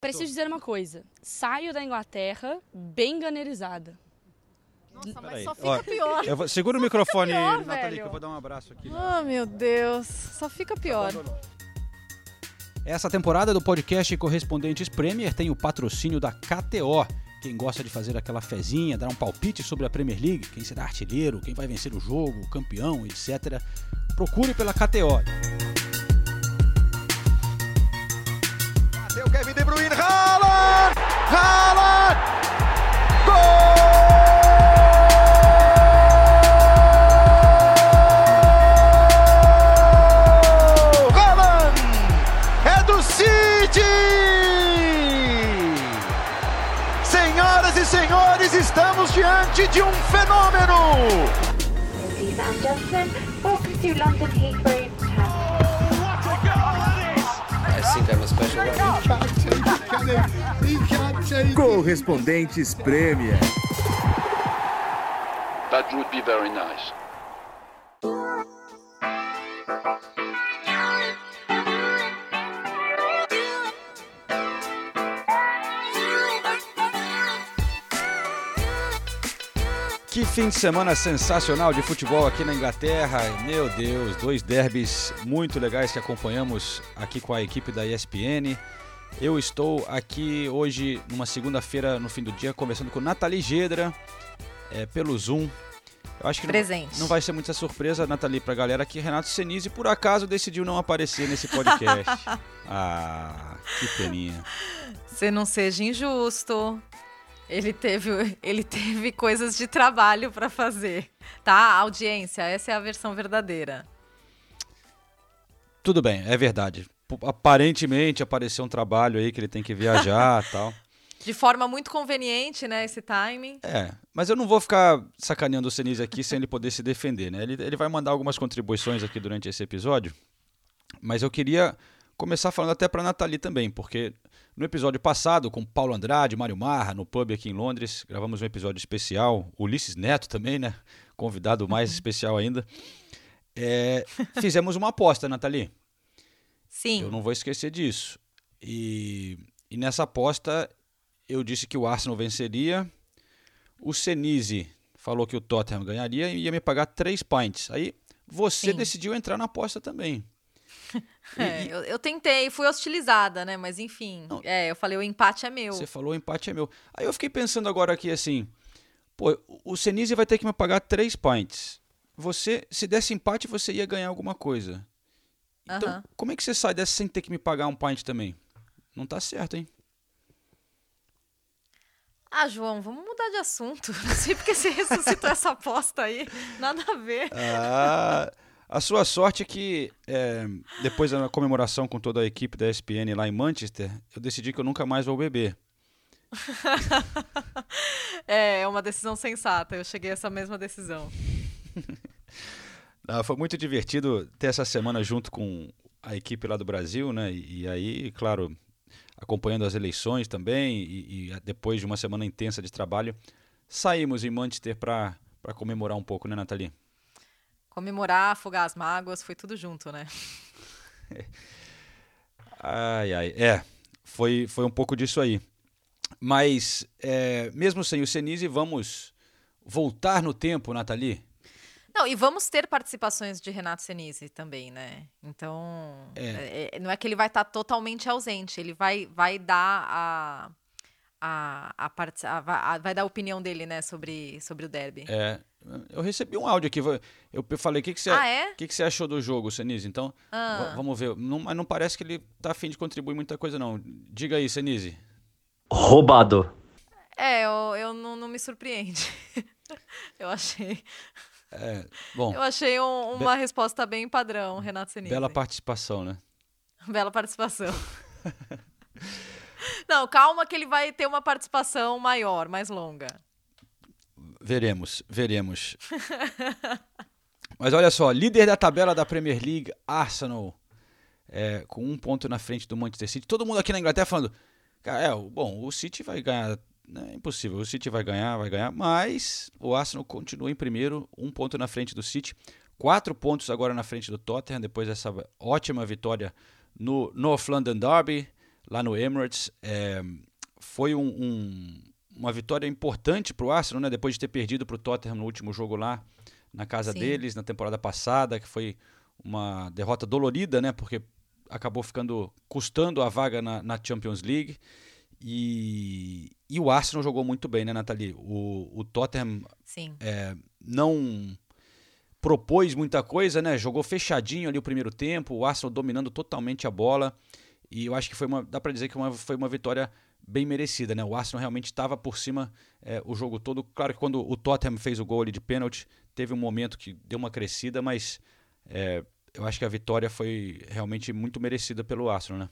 Preciso dizer uma coisa. Saio da Inglaterra bem ganerizada. Nossa, mas Peraí, só fica ó, pior. Eu vou- segura o microfone, pior, Nathalie, velho. que eu vou dar um abraço aqui. Oh, meu Deus. Só fica pior. Essa temporada do podcast Correspondentes Premier tem o patrocínio da KTO. Quem gosta de fazer aquela fezinha, dar um palpite sobre a Premier League, quem será artilheiro, quem vai vencer o jogo, o campeão, etc. Procure pela KTO. Bateu Kevin De Bruyne, Haaland! Haaland! Gol! Haaland! É do City! Senhoras e senhores, estamos diante de um fenômeno! Ladies and gentlemen, welcome to London Heathrow Correspondentes Premier. That would be very nice. Fim de semana sensacional de futebol aqui na Inglaterra. Meu Deus, dois derbys muito legais que acompanhamos aqui com a equipe da ESPN. Eu estou aqui hoje, numa segunda-feira, no fim do dia, conversando com Nathalie Gedra, é, pelo Zoom. Eu acho que não- Presente. Não, vai ser muita surpresa, Nathalie, pra galera que Renato Senise, por acaso, decidiu não aparecer nesse podcast. ah, que peninha. Você não seja injusto. Ele teve, ele teve coisas de trabalho pra fazer. Tá? Audiência, essa é a versão verdadeira. Tudo bem, é verdade. Aparentemente apareceu um trabalho aí que ele tem que viajar tal. De forma muito conveniente, né? Esse timing. É, mas eu não vou ficar sacaneando o Senise aqui sem ele poder se defender, né? Ele, ele vai mandar algumas contribuições aqui durante esse episódio, mas eu queria começar falando até para Nathalie também, porque no episódio passado, com Paulo Andrade, Mário Marra, no pub aqui em Londres, gravamos um episódio especial, Ulisses Neto também, né? Convidado mais especial ainda. É, fizemos uma aposta, Nathalie. Sim. Eu não vou esquecer disso. E, e nessa aposta eu disse que o Arsenal venceria. O Senise falou que o Tottenham ganharia e ia me pagar três pints. Aí você Sim. decidiu entrar na aposta também. É, e eu, eu tentei, fui hostilizada, né? Mas enfim. Não. É, eu falei, o empate é meu. você falou o empate é meu. Aí eu fiquei pensando agora aqui assim, pô, o Senise vai ter que me pagar três pints. Você, se desse empate, você ia ganhar alguma coisa. Então, Aham. como é que você sai dessa sem ter que me pagar um pint também? Não tá certo, hein? Ah, João, vamos mudar de assunto. Não sei porque você ressuscitou essa aposta aí. Nada a ver. Ah, a sua sorte é que é, depois da comemoração com toda a equipe da ESPN lá em Manchester, eu decidi que eu nunca mais vou beber. É, é uma decisão sensata. Eu cheguei a essa mesma decisão. Ah, foi muito divertido ter essa semana junto com a equipe lá do Brasil, né? E, e aí, claro, acompanhando as eleições também, e, e depois de uma semana intensa de trabalho, saímos em Manchester para comemorar um pouco, né, Nathalie? Comemorar, afogar as mágoas, foi tudo junto, né? Ai, ai. É, foi, foi um pouco disso aí. Mas, é, mesmo sem o Senise, vamos voltar no tempo, Nathalie? Não, e vamos ter participações de Renato Senise também, né? Então, É. é, não é que ele vai estar totalmente ausente, ele vai, vai dar a, a, a, part- a- a- vai dar a opinião dele, né, sobre, sobre o derby. É, eu recebi um áudio aqui. Eu falei, o que, que, você, Ah, é? o que, que você achou do jogo, Senise? Então, Ah. va- vamos ver. Não, mas não parece que ele tá afim de contribuir muita coisa, não. Diga aí, Senise. Roubado. É, eu, eu não, não me surpreende. eu achei, É, bom, eu achei um- uma resposta bem padrão, Renato Senise. bela participação, né? Bela participação. Não, calma que ele vai ter uma participação maior, mais longa. Veremos, veremos. Mas olha só, líder da tabela da Premier League, Arsenal, é, com um ponto na frente do Manchester City. Todo mundo aqui na Inglaterra falando, é, bom, o City vai ganhar, né, é impossível, o City vai ganhar, vai ganhar, mas o Arsenal continua em primeiro, um ponto na frente do City, quatro pontos agora na frente do Tottenham, depois dessa ótima vitória no North London Derby. Lá no Emirates. É, foi um, um, uma vitória importante para o Arsenal, né? depois de ter perdido para o Tottenham no último jogo lá na casa Sim. deles na temporada passada, que foi uma derrota dolorida, né? Porque acabou ficando custando a vaga na, na Champions League. E, e o Arsenal jogou muito bem, né, Nathalie? O, o Tottenham é, não propôs muita coisa, né? Jogou fechadinho ali o primeiro tempo, o Arsenal dominando totalmente a bola. E eu acho que foi uma, dá para dizer que uma, foi uma vitória bem merecida, né? O Arsenal realmente estava por cima é, o jogo todo. Claro que quando o Tottenham fez o gol ali de pênalti, teve um momento que deu uma crescida, mas é, eu acho que a vitória foi realmente muito merecida pelo Arsenal, né?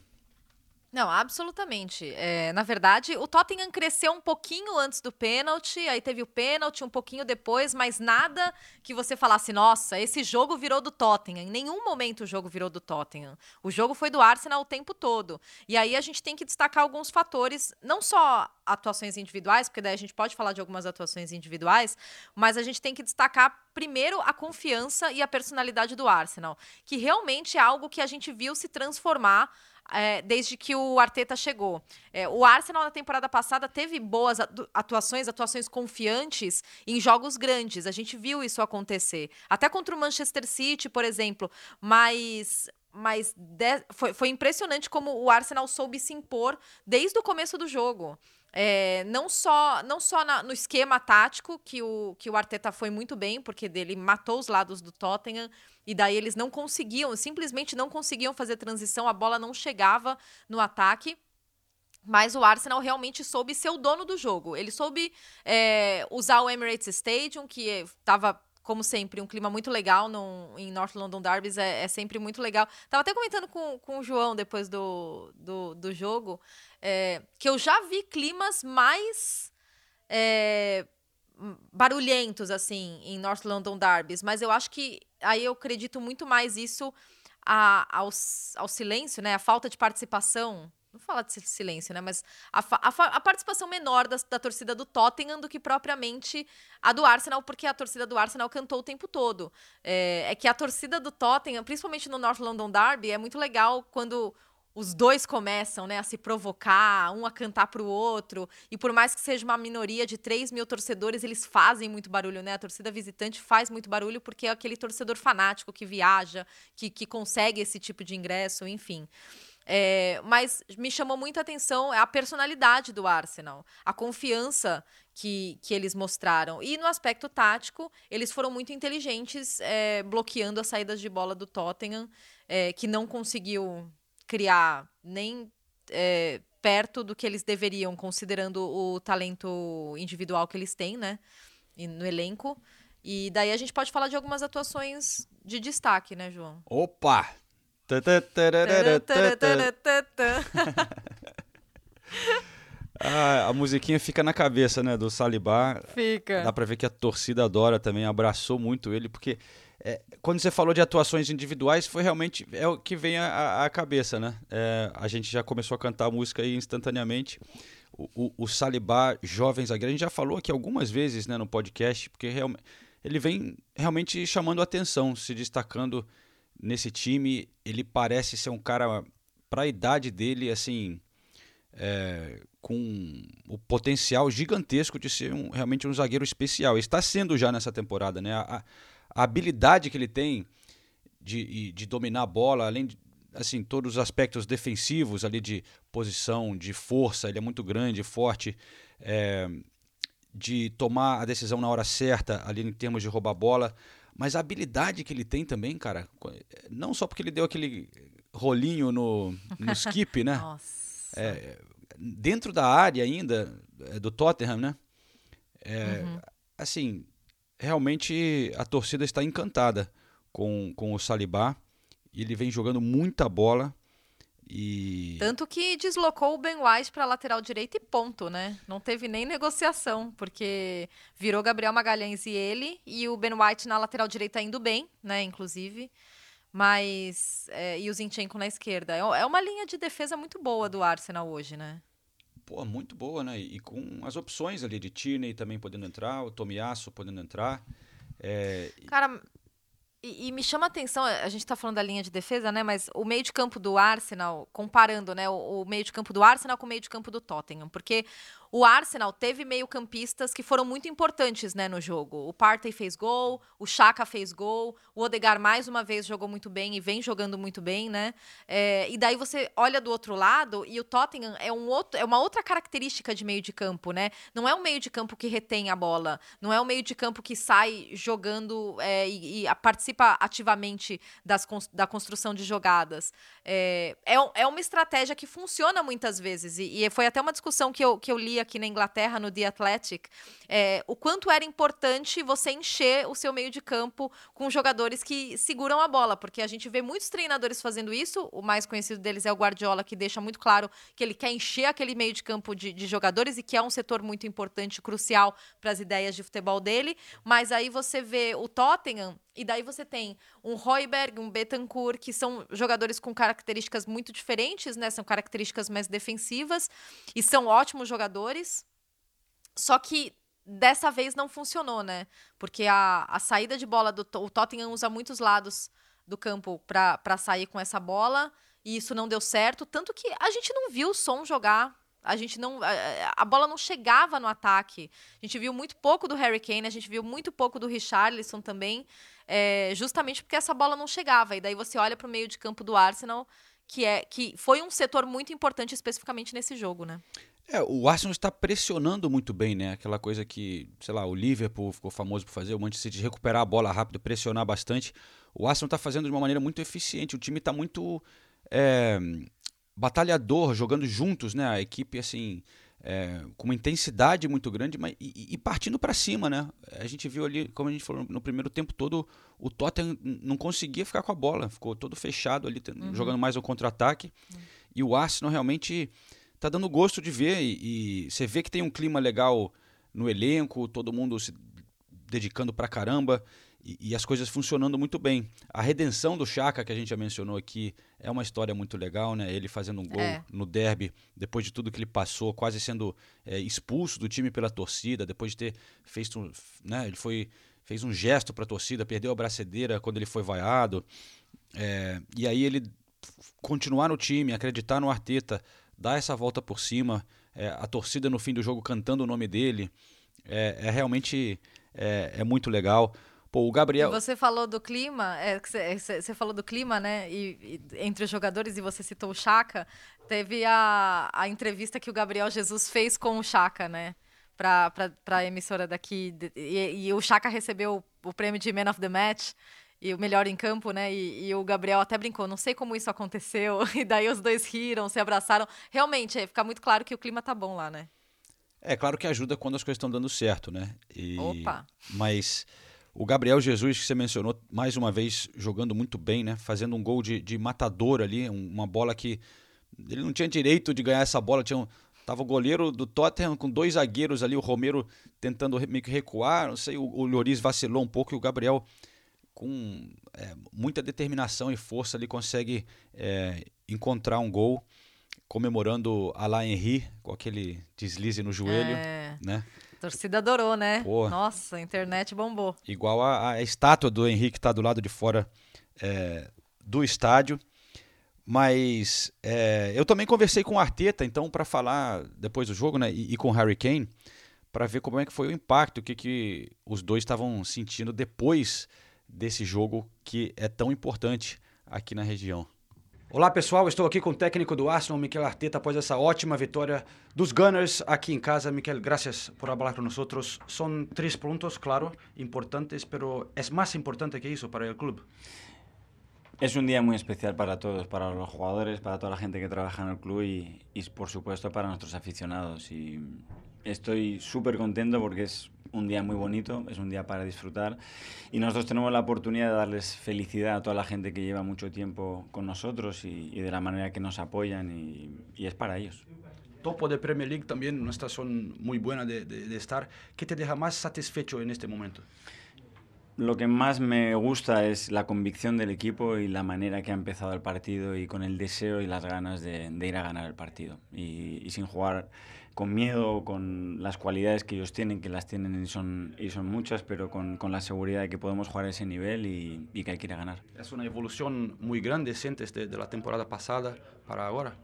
Não, absolutamente. É, na verdade, o Tottenham cresceu um pouquinho antes do pênalti, aí teve o pênalti um pouquinho depois, mas nada que você falasse, nossa, esse jogo virou do Tottenham. Em nenhum momento o jogo virou do Tottenham. O jogo foi do Arsenal o tempo todo. E aí a gente tem que destacar alguns fatores, não só atuações individuais, porque daí a gente pode falar de algumas atuações individuais, mas a gente tem que destacar primeiro a confiança e a personalidade do Arsenal, que realmente é algo que a gente viu se transformar é, desde que o Arteta chegou. É, o Arsenal na temporada passada teve boas atu- atuações, atuações confiantes em jogos grandes. A gente viu isso acontecer. Até contra o Manchester City, por exemplo. Mas. Mas de- foi, foi impressionante como o Arsenal soube se impor desde o começo do jogo. É, não só, não só na- no esquema tático, que o, que o Arteta foi muito bem, porque dele matou os lados do Tottenham, e daí eles não conseguiam, simplesmente não conseguiam fazer transição, a bola não chegava no ataque. Mas o Arsenal realmente soube ser o dono do jogo. Ele soube é, usar o Emirates Stadium, que estava, como sempre, um clima muito legal no, em North London Derbys, é, é sempre muito legal. Tava até comentando com, com o João depois do, do, do jogo, é, que eu já vi climas mais é, barulhentos, assim, em North London Derbys, mas eu acho que aí eu acredito muito mais isso a- ao, ao silêncio, né? A falta de participação. Não fala de si- silêncio, né? Mas a, a a participação menor das- da, torcida do Tottenham do que propriamente a do Arsenal, porque a torcida do Arsenal cantou o tempo todo. É, é que a torcida do Tottenham, principalmente no North London Derby, é muito legal quando os dois começam né, a se provocar, um a cantar pro outro. E por mais que seja uma minoria de 3 mil torcedores, eles fazem muito barulho, né? A torcida visitante faz muito barulho porque é aquele torcedor fanático que viaja, que, que consegue esse tipo de ingresso, enfim. É, mas me chamou muita atenção a personalidade do Arsenal, a confiança que, que eles mostraram. E no aspecto tático, eles foram muito inteligentes é, bloqueando as saídas de bola do Tottenham, é, que não conseguiu criar nem é, perto do que eles deveriam, considerando o talento individual que eles têm, né? e No elenco. E daí a gente pode falar de algumas atuações de destaque, né, João? Opa! Ah, a musiquinha fica na cabeça, né, do Salibá. Fica. Dá pra ver que a torcida adora também, abraçou muito ele, porque é, quando você falou de atuações individuais, foi realmente é o que vem à cabeça, né? É, a gente já começou a cantar música aí instantaneamente. O, o, o Salibá, jovem zagueiro, a gente já falou aqui algumas vezes né, no podcast, porque ele vem realmente chamando atenção, se destacando nesse time. Ele parece ser um cara, para a idade dele, assim, é, com o potencial gigantesco de ser um, realmente um zagueiro especial. Está sendo já nessa temporada, né? A, a habilidade que ele tem de, de dominar a bola, além de assim, todos os aspectos defensivos ali de posição, de força, ele é muito grande, forte, é, de tomar a decisão na hora certa, ali em termos de roubar a bola, mas a habilidade que ele tem também, cara, não só porque ele deu aquele rolinho no, no skip, né? Nossa. É, dentro da área ainda é, do Tottenham, né? É, Uhum. Assim, realmente a torcida está encantada com, com o Salibá. Ele vem jogando muita bola e Tanto que deslocou o Ben White para lateral direito e ponto, né? Não teve nem negociação, porque virou Gabriel Magalhães e ele, e o Ben White na lateral direita indo bem, né? Inclusive. Mas. é, e o Zinchenko na esquerda. É é uma linha de defesa muito boa do Arsenal hoje, né? Pô, muito boa, né? E com as opções ali de Tierney também podendo entrar, o Tomiasso podendo entrar. É, Cara, E, e me chama a atenção, a gente está falando da linha de defesa, né? Mas o meio de campo do Arsenal, comparando, né? O, o meio de campo do Arsenal com o meio de campo do Tottenham, porque o Arsenal teve meio-campistas que foram muito importantes né, no jogo. O Partey fez gol, o Chaka fez gol, o Odegar mais uma vez jogou muito bem e vem jogando muito bem, né? É, e daí você olha do outro lado e o Tottenham é, um outro, é uma outra característica de meio de campo, né? Não é um meio de campo que retém a bola, não é um meio de campo que sai jogando é, e, e, participa ativamente das, da construção de jogadas. É, é, é uma estratégia que funciona muitas vezes, e, e foi até uma discussão que eu, que eu li aqui na Inglaterra, no The Athletic, é, o quanto era importante você encher o seu meio de campo com jogadores que seguram a bola, porque a gente vê muitos treinadores fazendo isso, o mais conhecido deles é o Guardiola, que deixa muito claro que ele quer encher aquele meio de campo de, de jogadores e que é um setor muito importante, crucial para as ideias de futebol dele, mas aí você vê o Tottenham e daí você tem um Royberg, um Betancourt, que são jogadores com características muito diferentes, né? São características mais defensivas e são ótimos jogadores. Só que dessa vez não funcionou, né? Porque a, a saída de bola do o Tottenham usa muitos lados do campo para sair com essa bola e isso não deu certo, tanto que a gente não viu o Som jogar a gente não. A, bola não chegava no ataque. A gente viu muito pouco do Harry Kane, a gente viu muito pouco do Richarlison também, é, justamente porque essa bola não chegava. E daí você olha para o meio de campo do Arsenal, que, é, que foi um setor muito importante especificamente nesse jogo, né? É, o Arsenal está pressionando muito bem, né? Aquela coisa que, sei lá, o Liverpool ficou famoso por fazer, o Manchester City recuperar a bola rápido, pressionar bastante. O Arsenal está fazendo de uma maneira muito eficiente. O time está muito. É batalhador, jogando juntos, né? A equipe, assim, é, com uma intensidade muito grande mas, e, e partindo para cima, né? A gente viu ali, como a gente falou no primeiro tempo todo, o Tottenham não conseguia ficar com a bola, ficou todo fechado ali, uhum. jogando mais o contra-ataque. Uhum. E o Arsenal realmente tá dando gosto de ver e, e, você vê que tem um clima legal no elenco, todo mundo se dedicando pra caramba e, e, as coisas funcionando muito bem. A redenção do Chaka, que a gente já mencionou aqui, é uma história muito legal, né? Ele fazendo um gol é. no derby, depois de tudo que ele passou, quase sendo é, expulso do time pela torcida, depois de ter feito, né? Ele foi fez um gesto para a torcida, perdeu a bracedeira quando ele foi vaiado. É, e aí ele continuar no time, acreditar no Arteta, dar essa volta por cima, é, a torcida no fim do jogo cantando o nome dele, é, é realmente é, é muito legal. Pô, o Gabriel. E você falou do clima, é, você, falou do clima, né? E, e, entre os jogadores, e você citou o Chaka. Teve a, a entrevista que o Gabriel Jesus fez com o Chaka, né? Para a emissora daqui. E, e o Chaka recebeu o, prêmio de Man of the Match e o melhor em campo, né? E, e, o Gabriel até brincou, não sei como isso aconteceu. E daí os dois riram, se abraçaram. Realmente, é, fica muito claro que o clima tá bom lá, né? É claro que ajuda quando as coisas estão dando certo, né? E... Opa! Mas o Gabriel Jesus, que você mencionou, mais uma vez jogando muito bem, né? Fazendo um gol de, de matador ali, uma bola que ele não tinha direito de ganhar essa bola. Tinha um, tava o goleiro do Tottenham com dois zagueiros ali, o Romero tentando meio que recuar, não sei, o, o Lloris vacilou um pouco e o Gabriel com é, muita determinação e força ali consegue é, encontrar um gol comemorando Alain Henry com aquele deslize no joelho, é. né? A torcida adorou, né? Porra. Nossa, a internet bombou. Igual a, a estátua do Henrique está do lado de fora é, do estádio. Mas é, eu também conversei com o Arteta, então, para falar depois do jogo, né? E, e com o Harry Kane, para ver como é que foi o impacto, o que, que os dois estavam sentindo depois desse jogo que é tão importante aqui na região. Olá pessoal, estou aqui com o técnico do Arsenal, Miquel Arteta, após essa ótima vitória dos Gunners aqui em casa. Miquel, graças por falar com nós. São três pontos, claro, importantes, pero é mais importante que isso para o clube. Es un día muy especial para todos, para los jugadores, para toda la gente que trabaja en el club y, y por supuesto para nuestros aficionados. Y estoy súper contento porque es un día muy bonito, es un día para disfrutar y nosotros tenemos la oportunidad de darles felicidad a toda la gente que lleva mucho tiempo con nosotros y, y de la manera que nos apoyan y, y, es para ellos. Topo de Premier League también, una son muy buena de, de, de, estar. ¿Qué te deja más satisfecho en este momento? Lo que más me gusta es la convicción del equipo y la manera que ha empezado el partido y con el deseo y las ganas de, de ir a ganar el partido. Y, y sin jugar con miedo, con las cualidades que ellos tienen, que las tienen y son, y son muchas, pero con, con la seguridad de que podemos jugar a ese nivel y, y que hay que ir a ganar. Es una evolución muy grande, sientes, de, de la temporada pasada para ahora.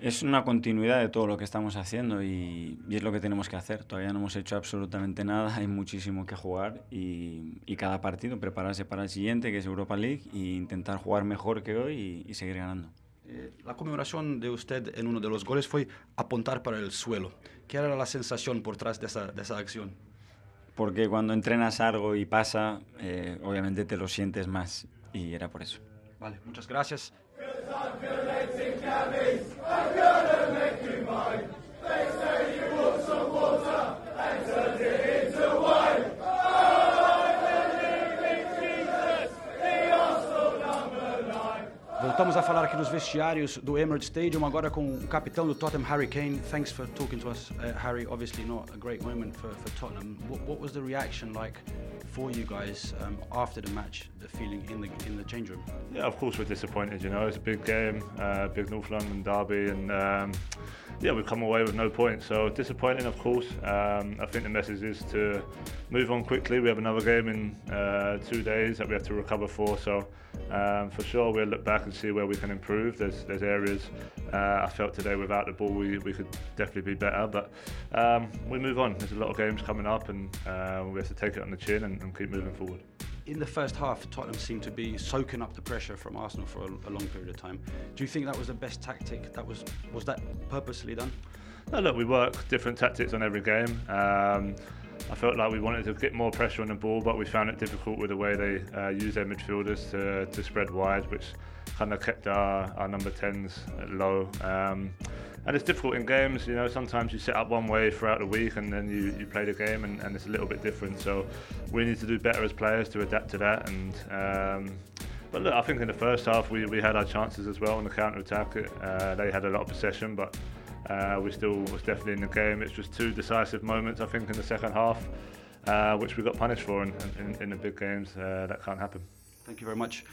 Es una continuidad de todo lo que estamos haciendo y, y, es lo que tenemos que hacer. Todavía no hemos hecho absolutamente nada, hay muchísimo que jugar y, y cada partido prepararse para el siguiente, que es Europa League, e intentar jugar mejor que hoy y, y seguir ganando. Eh, la conmemoración de usted en uno de los goles fue apuntar para el suelo. ¿Qué era la sensación por detrás de esa, de esa acción? Porque cuando entrenas algo y pasa, eh, obviamente te lo sientes más y era por eso. Vale, muchas gracias. Voltamos a falar aqui nos vestiários do Emirates Stadium, agora com o capitão do Tottenham, Harry Kane. Thanks for talking to us, uh, Harry. Obviously, not a great moment for, for Tottenham. What, what, was the reaction like for you guys um, after the match? The feeling in the in the change room? Yeah, of course we're disappointed. You know, it's a big game, uh, big North London derby, and um, yeah, we've come away with no points. So disappointing, of course. Um, I think the message is to move on quickly. We have another game in uh, two days that we have to recover for. So. Um, for sure, we'll look back and see where we can improve. There's there's areas uh, I felt today without the ball we, we could definitely be better, but um, we move on. There's a lot of games coming up, and uh, we have to take it on the chin and, and, keep moving forward. In the first half, Tottenham seemed to be soaking up the pressure from Arsenal for a, a long period of time. Do you think that was the best tactic? That was was that purposely done? No, look, we work different tactics on every game. Um, I felt like we wanted to get more pressure on the ball, but we found it difficult with the way they uh, use their midfielders to, to spread wide, which kind of kept our, our number 10s low. Um, and it's difficult in games, you know, sometimes you set up one way throughout the week and then you, you play the game and, and it's a little bit different. So we need to do better as players to adapt to that. And um, But look, I think in the first half we, we had our chances as well on the counter attack. Uh, they had a lot of possession, but uh, we still was definitely in the game. It's just two decisive moments, I think, in the second half, uh, which we got punished for. In, in, in, the big games, uh, that can't happen. Thank you very much.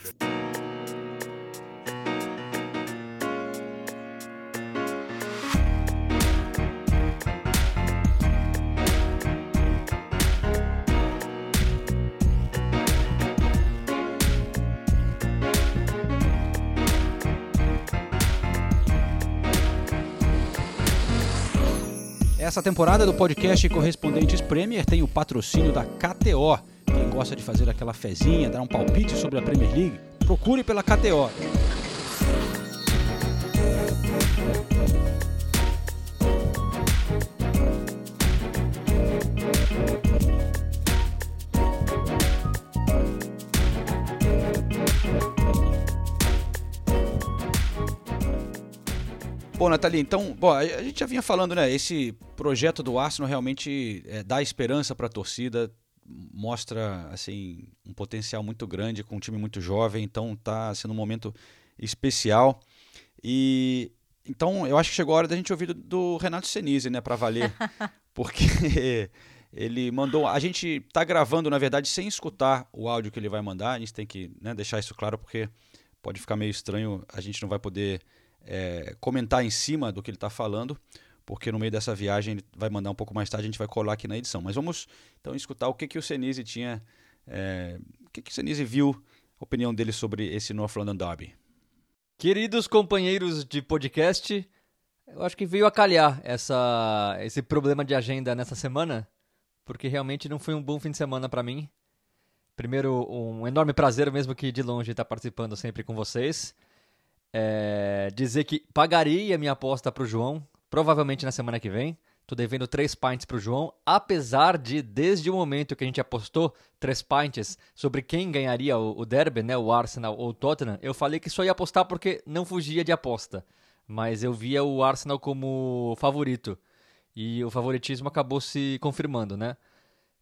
Essa temporada do podcast Correspondentes Premier tem o patrocínio da KTO. Quem gosta de fazer aquela fezinha, dar um palpite sobre a Premier League, procure pela KTO. Bom, Nathalie, então, bom, a gente já vinha falando, né? Esse projeto do Arsenal realmente é, dá esperança para a torcida, mostra assim um potencial muito grande com um time muito jovem, então tá sendo um momento especial. E então eu acho que chegou a hora da gente ouvir do, do Renato Senise, né, para valer, porque ele mandou. A gente tá gravando, na verdade, sem escutar o áudio que ele vai mandar. A gente tem que né, deixar isso claro porque pode ficar meio estranho. A gente não vai poder é, comentar em cima do que ele está falando, porque no meio dessa viagem ele vai mandar um pouco mais tarde, a gente vai colar aqui na edição. Mas vamos então escutar o que, que o Senise tinha, é, o que, que o Senise viu, a opinião dele sobre esse North London Derby. Queridos companheiros de podcast, eu acho que veio a calhar essa, esse problema de agenda nessa semana, porque realmente não foi um bom fim de semana para mim. Primeiro, um enorme prazer, mesmo que de longe, estar participando sempre com vocês. É, dizer que pagaria minha aposta para o João, provavelmente na semana que vem. Tô devendo três pints para o João, apesar de, desde o momento que a gente apostou três pints sobre quem ganharia o, o derby, né, o Arsenal ou o Tottenham, eu falei que só ia apostar porque não fugia de aposta. Mas eu via o Arsenal como favorito. E o favoritismo acabou se confirmando, né?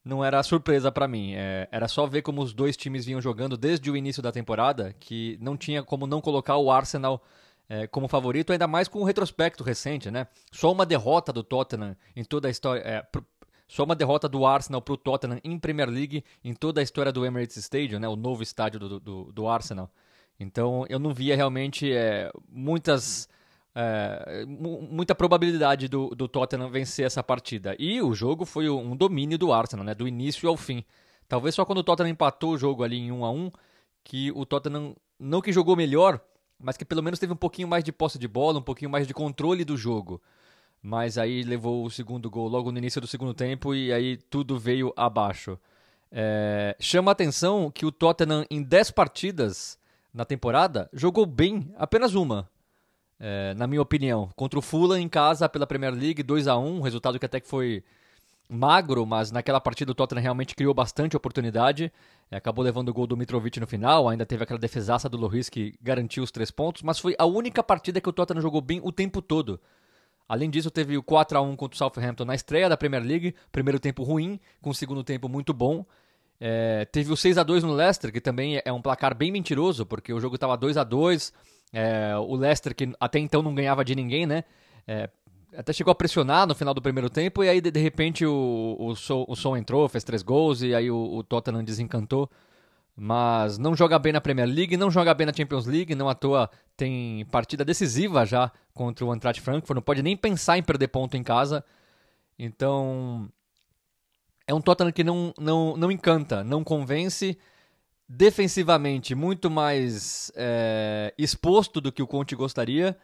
Não era surpresa para mim. É, era só ver como os dois times vinham jogando desde o início da temporada, que não tinha como não colocar o Arsenal é, como favorito, ainda mais com o retrospecto recente, né? Só uma derrota do Tottenham em toda a história. É, Só uma derrota do Arsenal para o Tottenham em Premier League em toda a história do Emirates Stadium, né, o novo estádio do, do, do Arsenal. Então eu não via realmente é, muitas é, muita probabilidade do, do Tottenham vencer essa partida. E o jogo foi um domínio do Arsenal, né, do início ao fim. Talvez só quando o Tottenham empatou o jogo ali em 1 a 1 que o Tottenham não que jogou melhor, mas que pelo menos teve um pouquinho mais de posse de bola, um pouquinho mais de controle do jogo. Mas aí levou o segundo gol logo no início do segundo tempo e aí tudo veio abaixo. É, chama a atenção que o Tottenham, em 10 partidas na temporada, jogou bem apenas uma. É, na minha opinião, contra o Fulham em casa pela Premier League, 2 a 1 resultado que até que foi magro, mas naquela partida o Tottenham realmente criou bastante oportunidade. É, acabou levando o gol do Mitrovic no final, ainda teve aquela defesaça do Loris que garantiu os três pontos, mas foi a única partida que o Tottenham jogou bem o tempo todo. Além disso, teve o 4 a 1 contra o Southampton na estreia da Premier League, primeiro tempo ruim, com segundo tempo muito bom. É, teve o 6 a 2 no Leicester, que também é um placar bem mentiroso, porque o jogo estava 2 a 2 é, O Leicester, que até então não ganhava de ninguém, né? É, até chegou a pressionar no final do primeiro tempo, e aí de, de repente o, o, o entrou, fez três gols, e aí o, o Tottenham desencantou mas não joga bem na Premier League, não joga bem na Champions League, não à toa tem partida decisiva já contra o Eintracht Frankfurt, não pode nem pensar em perder ponto em casa. Então, é um Tottenham que não, não, não encanta, não convence. Defensivamente, muito mais é, exposto do que o Conte gostaria.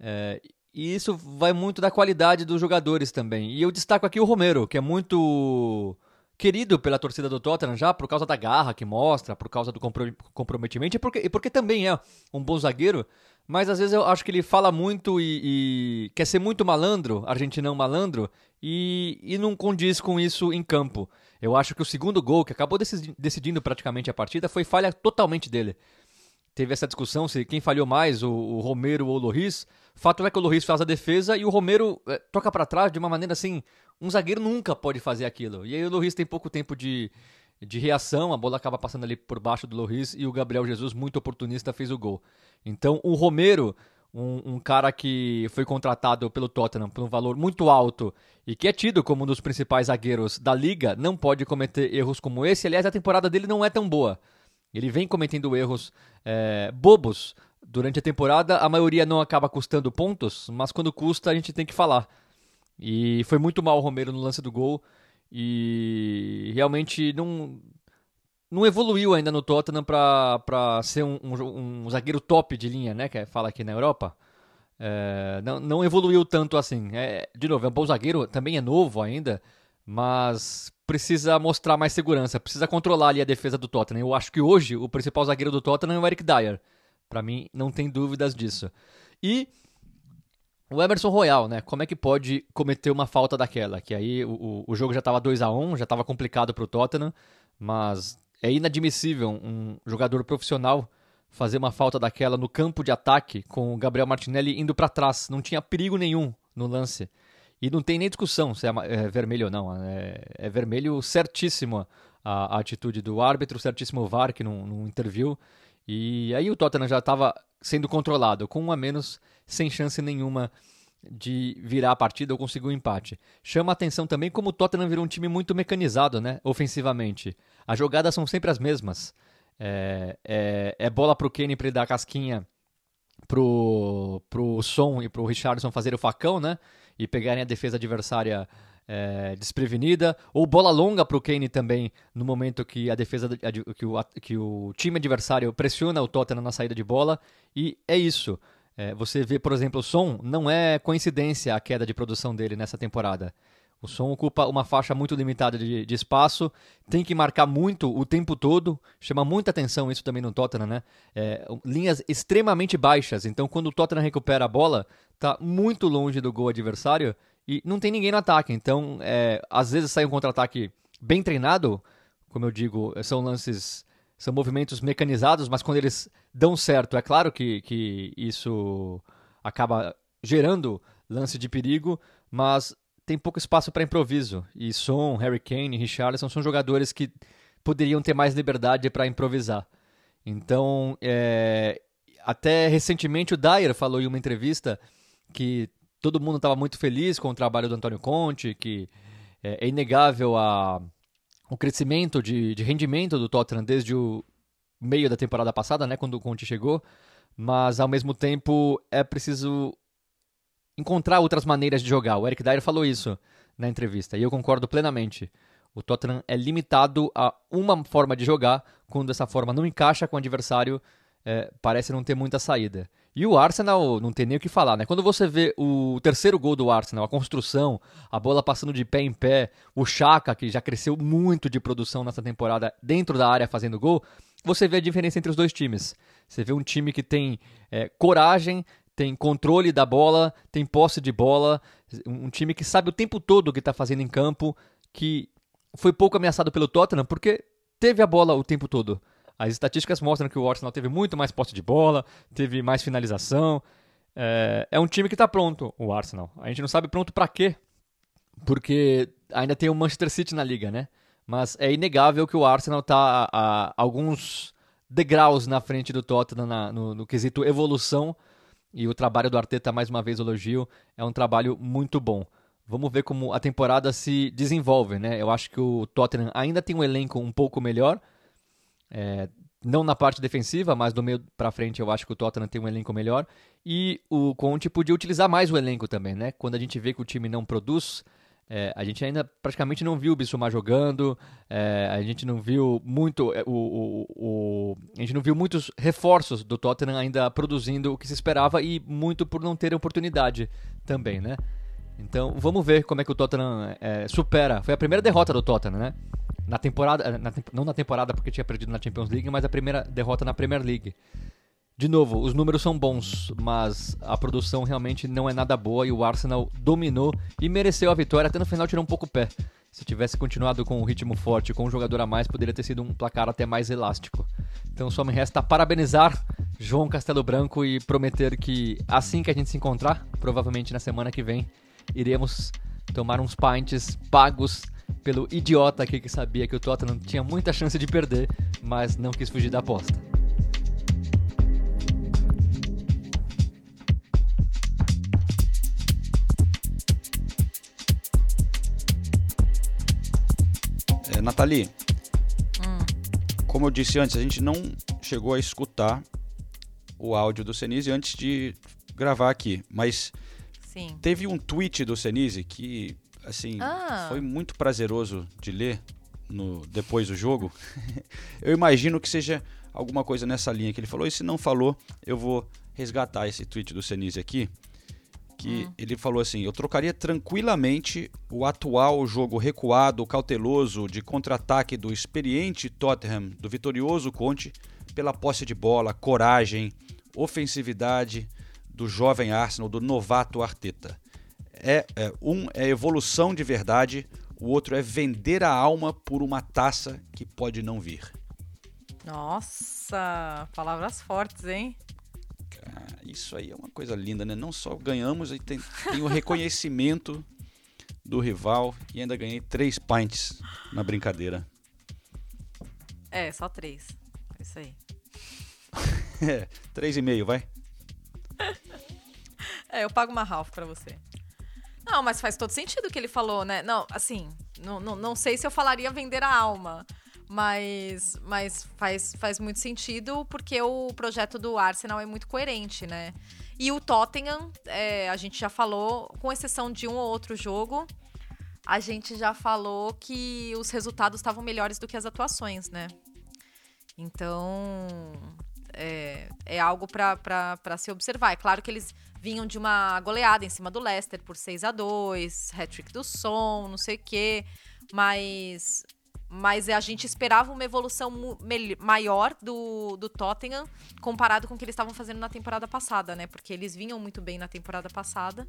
É, e isso vai muito da qualidade dos jogadores também. E eu destaco aqui o Romero, que é muito querido pela torcida do Tottenham já por causa da garra que mostra, por causa do comprometimento e porque, e porque também é um bom zagueiro. Mas às vezes eu acho que ele fala muito e, e quer ser muito malandro, argentinão malandro, e, e não condiz com isso em campo. Eu acho que o segundo gol, que acabou decidindo praticamente a partida, foi falha totalmente dele. Teve essa discussão se quem falhou mais, o, o Romero ou o Loris. Fato é que o Loris faz a defesa e o Romero é, toca para trás de uma maneira assim um zagueiro nunca pode fazer aquilo. E aí o Loris tem pouco tempo de, de reação, a bola acaba passando ali por baixo do Loris e o Gabriel Jesus, muito oportunista, fez o gol. Então o Romero, um, um, cara que foi contratado pelo Tottenham por um valor muito alto e que é tido como um dos principais zagueiros da liga, não pode cometer erros como esse. Aliás, a temporada dele não é tão boa. Ele vem cometendo erros é, bobos durante a temporada. A maioria não acaba custando pontos, mas quando custa a gente tem que falar. E foi muito mal o Romero no lance do gol. E realmente não, não evoluiu ainda no Tottenham para ser um, um, um, zagueiro top de linha, né? Que fala aqui na Europa. É, não, não evoluiu tanto assim. É, de novo, é um bom zagueiro, também é novo ainda, mas precisa mostrar mais segurança, precisa controlar ali a defesa do Tottenham. Eu acho que hoje o principal zagueiro do Tottenham é o Eric Dyer. Para mim, não tem dúvidas disso. E o Emerson Royal, né? Como é que pode cometer uma falta daquela? Que aí o, o jogo já estava 2 a 1 já estava complicado para o Tottenham, mas é inadmissível um jogador profissional fazer uma falta daquela no campo de ataque com o Gabriel Martinelli indo para trás. Não tinha perigo nenhum no lance. E não tem nem discussão se é, é vermelho ou não. É, é vermelho certíssimo a, a, atitude do árbitro, certíssimo o VAR que não, não interviu. E aí o Tottenham já estava sendo controlado, com um a menos, sem chance nenhuma de virar a partida ou conseguir um empate. Chama atenção também como o Tottenham virou um time muito mecanizado, né, ofensivamente. As jogadas são sempre as mesmas. É, é, é bola pro Kenny para ele dar a casquinha pro, pro Son e pro Richardson fazer o facão, né, e pegarem a defesa adversária é, desprevenida, ou bola longa para o Kane também, no momento que a defesa que o, que o time adversário pressiona o Tottenham na saída de bola, e é isso. É, você vê, por exemplo, o Som, não é coincidência a queda de produção dele nessa temporada. O Som ocupa uma faixa muito limitada de, de, espaço, tem que marcar muito o tempo todo, chama muita atenção isso também no Tottenham, né? É, linhas extremamente baixas, então quando o Tottenham recupera a bola, está muito longe do gol adversário e não tem ninguém no ataque. Então, é, às vezes sai um contra-ataque bem treinado, como eu digo, são lances, são movimentos mecanizados, mas quando eles dão certo, é claro que, que isso acaba gerando lance de perigo, mas tem pouco espaço para improviso. E Son, Harry Kane, Richarlison são jogadores que poderiam ter mais liberdade para improvisar. Então, é, até recentemente o Dyer falou em uma entrevista que todo mundo estava muito feliz com o trabalho do Antônio Conte, que É, é inegável a, o crescimento de, de rendimento do Tottenham desde o meio da temporada passada, né, quando o Conte chegou, mas ao mesmo tempo é preciso encontrar outras maneiras de jogar. O Eric Dyer falou isso na entrevista e eu concordo plenamente. O Tottenham é limitado a uma forma de jogar, quando essa forma não encaixa com o adversário, é, parece não ter muita saída. E o Arsenal não tem nem o que falar, né? Quando você vê o terceiro gol do Arsenal, a construção, a bola passando de pé em pé, o Chaka, que já cresceu muito de produção nessa temporada dentro da área fazendo gol, você vê a diferença entre os dois times. Você vê um time que tem é, coragem, tem controle da bola, tem posse de bola, um time que sabe o tempo todo o que está fazendo em campo, que foi pouco ameaçado pelo Tottenham porque teve a bola o tempo todo. As estatísticas mostram que o Arsenal teve muito mais posse de bola, teve mais finalização. É, é um time que está pronto, o Arsenal. A gente não sabe pronto para quê, porque ainda tem o Manchester City na liga, né? Mas é inegável que o Arsenal está a, a, alguns degraus na frente do Tottenham na, no, no quesito evolução. E o trabalho do Arteta, mais uma vez, elogio, é um trabalho muito bom. Vamos ver como a temporada se desenvolve, né? Eu acho que o Tottenham ainda tem um elenco um pouco melhor, é, não na parte defensiva, mas do meio para frente eu acho que o Tottenham tem um elenco melhor. E o Conte podia utilizar mais o elenco também, né? Quando a gente vê que o time não produz, é, a gente ainda praticamente não viu o Bissouma jogando, é, a gente não viu muito é, o, o, o, a gente não viu muitos reforços do Tottenham ainda produzindo o que se esperava e muito por não ter oportunidade também, né? Então vamos ver como é que o Tottenham é, supera. Foi a primeira derrota do Tottenham, né? Na temporada, eh, na, não na temporada porque tinha perdido na Champions League, mas a primeira derrota na Premier League. De novo, os números são bons, mas a produção realmente não é nada boa e o Arsenal dominou e mereceu a vitória, até no final tirou um pouco o pé. Se tivesse continuado com um ritmo forte, com um jogador a mais, poderia ter sido um placar até mais elástico. Então só me resta parabenizar João Castelo Branco e prometer que assim que a gente se encontrar, provavelmente na semana que vem, iremos tomar uns pints pagos pelo idiota aqui que sabia que o Tottenham tinha muita chance de perder, mas não quis fugir da aposta. É, Nathalie, hum. como eu disse antes, a gente não chegou a escutar o áudio do Senise antes de gravar aqui, mas Sim. teve um tweet do Senise que assim, ah. foi muito prazeroso de ler no, depois do jogo. eu imagino que seja alguma coisa nessa linha que ele falou. E se não falou, eu vou resgatar esse tweet do Senise aqui. Que hum. ele falou assim: Eu trocaria tranquilamente o atual jogo recuado, cauteloso, de contra-ataque do experiente Tottenham, do vitorioso Conte, pela posse de bola, coragem, ofensividade do jovem Arsenal, do novato Arteta é, é, um é evolução de verdade, o outro é vender a alma por uma taça que pode não vir. Nossa, palavras fortes, hein? isso aí é uma coisa linda, né? Não só ganhamos, tem, tem o reconhecimento do rival e ainda ganhei três pints na brincadeira. É, só três. É isso aí. é, três e meio, vai. é, eu pago uma Ralph pra você. Não, mas faz todo sentido o que ele falou, né? Não, assim, não, não, não sei se eu falaria vender a alma. Mas, mas faz, faz muito sentido porque o projeto do Arsenal é muito coerente, né? E o Tottenham, é, a gente já falou, com exceção de um ou outro jogo, a gente já falou que os resultados estavam melhores do que as atuações, né? Então, é, é algo para se observar. É claro que eles vinham de uma goleada em cima do Leicester por 6 a 2 hat-trick do som, não sei o quê, mas mas a gente esperava uma evolução maior do, do Tottenham comparado com o que eles estavam fazendo na temporada passada, né? Porque eles vinham muito bem na temporada passada.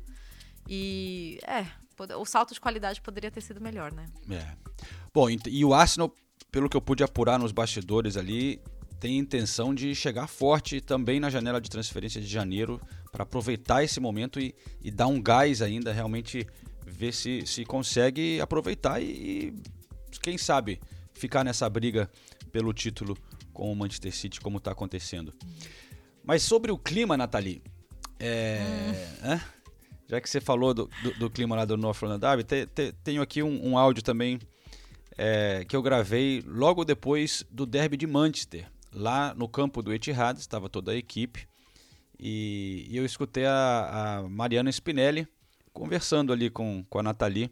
E é, o salto de qualidade poderia ter sido melhor, né? É. Bom, e o Arsenal, pelo que eu pude apurar nos bastidores ali, tem intenção de chegar forte também na janela de transferência de janeiro para aproveitar esse momento e, e, dar um gás ainda, realmente ver se, se consegue aproveitar e, quem sabe, ficar nessa briga pelo título com o Manchester City, como está acontecendo. Mas sobre o clima, Nathalie, é, hum. já que você falou do, do, do clima lá do North London Derby, te, te, tenho aqui um, um áudio também é, que eu gravei logo depois do derby de Manchester. Lá no campo do Etihad, estava toda a equipe. E, e eu escutei a, a, Mariana Spinelli conversando ali com, com a Nathalie.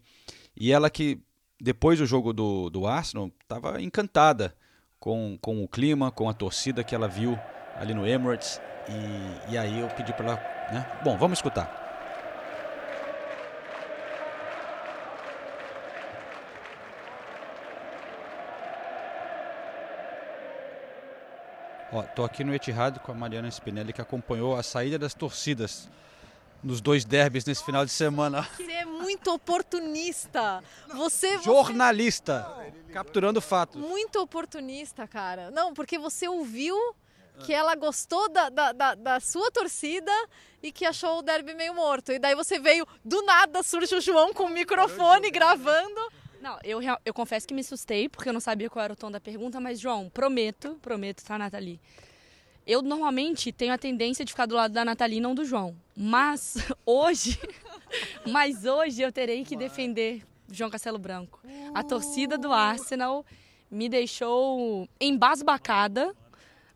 E ela que, depois do jogo do, do Arsenal, estava encantada com, com o clima, com a torcida que ela viu ali no Emirates. E, e aí eu pedi para ela. Né? Bom, vamos escutar. Ó, tô aqui no Etihad com a Mariana Spinelli que acompanhou a saída das torcidas nos dois derbys nesse final de semana. Você é muito oportunista. Você jornalista, você... capturando fatos. Muito oportunista, cara. Não, porque você ouviu que ela gostou da, da, da, da, sua torcida e que achou o derby meio morto. E daí você veio, do nada surge o João com o microfone gravando. Não, eu, eu confesso que me assustei, porque eu não sabia qual era o tom da pergunta, mas, João, prometo, prometo, tá, Nathalie? Eu normalmente tenho a tendência de ficar do lado da Nathalie, não do João. Mas hoje, mas hoje eu terei que defender João Castelo Branco. A torcida do Arsenal me deixou embasbacada,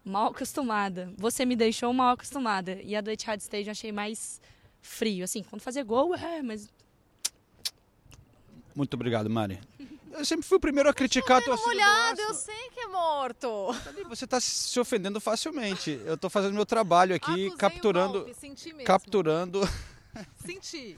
mal acostumada. Você me deixou mal acostumada. E a do Etihad Stadium eu achei mais frio. Assim, quando fazer gol, é, mas muito obrigado, Mari. Eu sempre fui o primeiro a criticar a torcida molhado, eu sei que é morto. Você está se ofendendo facilmente. Eu estou fazendo meu trabalho aqui, Acusei capturando, capturando. Senti.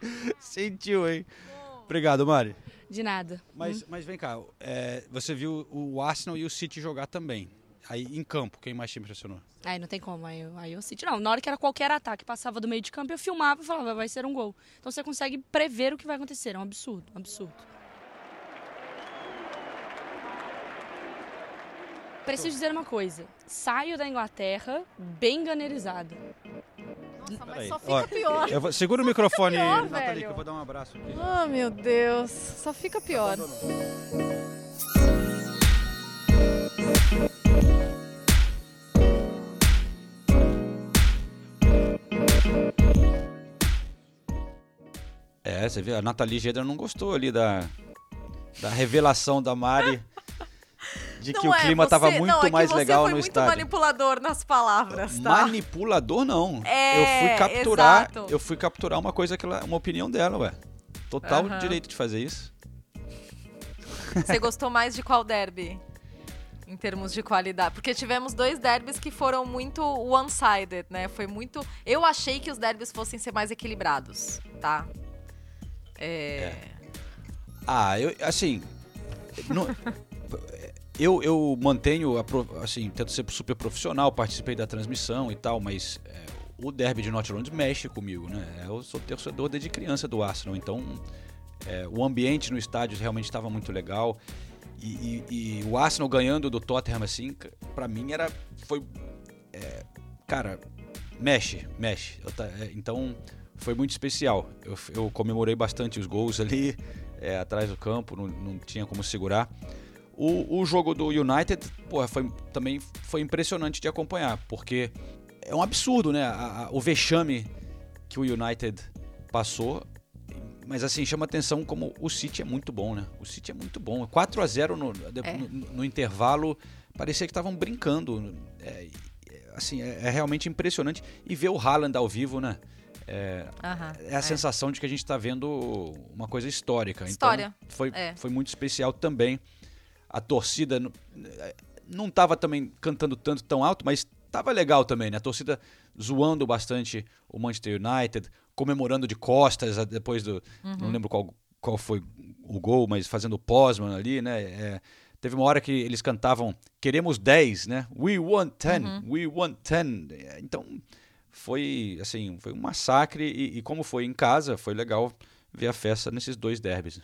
Sentiu, hein? Bom. Obrigado, Mari. De nada. Mas, hum. mas vem cá, é, você viu o Arsenal e o City jogar também. Aí em campo, quem mais te impressionou? Aí não tem como, aí, aí eu City. Não, na hora que era qualquer ataque, passava do meio de campo, eu filmava e falava, vai ser um gol. Então você consegue prever o que vai acontecer. É um absurdo, um absurdo. Preciso dizer uma coisa. Saio da Inglaterra bem ganerizado. Nossa, mas só fica Ó, pior. Vou, segura o microfone, pior, Nathalie, que eu vou dar um abraço aqui. Oh, meu Deus. Só fica pior. É, você viu, a Nathalie Gedra não gostou ali da, da revelação da Mari de que não o é, clima estava muito não, é mais legal no estádio. Você foi muito manipulador nas palavras, tá? Manipulador não. É, eu fui capturar, exato. eu fui capturar uma coisa que ela, uma opinião dela, ué. Total uhum. direito de fazer isso. Você gostou mais de qual derby? Em termos de qualidade. Porque tivemos dois derbys que foram muito one-sided, né? Foi muito. Eu achei que os derbys fossem ser mais equilibrados, tá? É... é. Ah, eu, assim. Eu, eu mantenho, a, assim, tento ser super profissional, participei da transmissão e tal, mas é, o derby de North Londres mexe comigo, né? Eu sou torcedor desde criança do Arsenal, então é, o ambiente no estádio realmente estava muito legal. E, e, e, o Arsenal ganhando do Tottenham, assim, para mim era. Foi. É, cara, mexe, mexe. Eu, é, então foi muito especial. Eu, eu comemorei bastante os gols ali, é, atrás do campo, não, não tinha como segurar. O, o jogo do United, porra, foi, também foi impressionante de acompanhar, porque é um absurdo, né? A, a, o vexame que o United passou. Mas assim, chama atenção como o City é muito bom, né? O City é muito bom. 4 a 0 no, é. no, no intervalo, parecia que estavam brincando. É, assim, é, é, realmente impressionante. E ver o Haaland ao vivo, né? É, é a é. sensação de que a gente está vendo uma coisa histórica. Então, História. Então, foi, é. foi muito especial também. A torcida não estava também cantando tanto tão alto, mas estava legal também, né? A torcida zoando bastante o Manchester United, comemorando de costas depois do. Uhum. Não lembro qual, qual foi o gol, mas fazendo o Posman ali, né? É, teve uma hora que eles cantavam Queremos 10, né? We want 10, uhum. we want 10. Então foi assim, foi um massacre e, e, como foi em casa, foi legal ver a festa nesses dois derbys.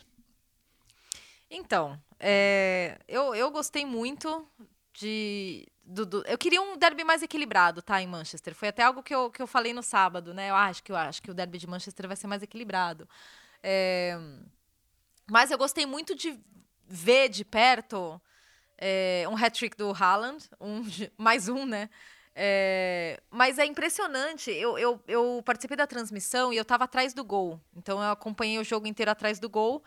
Então, é, eu, eu gostei muito de. Do, do, eu queria um derby mais equilibrado, tá, em Manchester. Foi até algo que eu, que eu falei no sábado, né? Eu acho que eu acho que o derby de Manchester vai ser mais equilibrado. É, mas eu gostei muito de ver de perto é, um hat-trick do Haaland, um, mais um, né? É, mas é impressionante. Eu, eu, eu participei da transmissão e eu estava atrás do gol. Então eu acompanhei o jogo inteiro atrás do gol.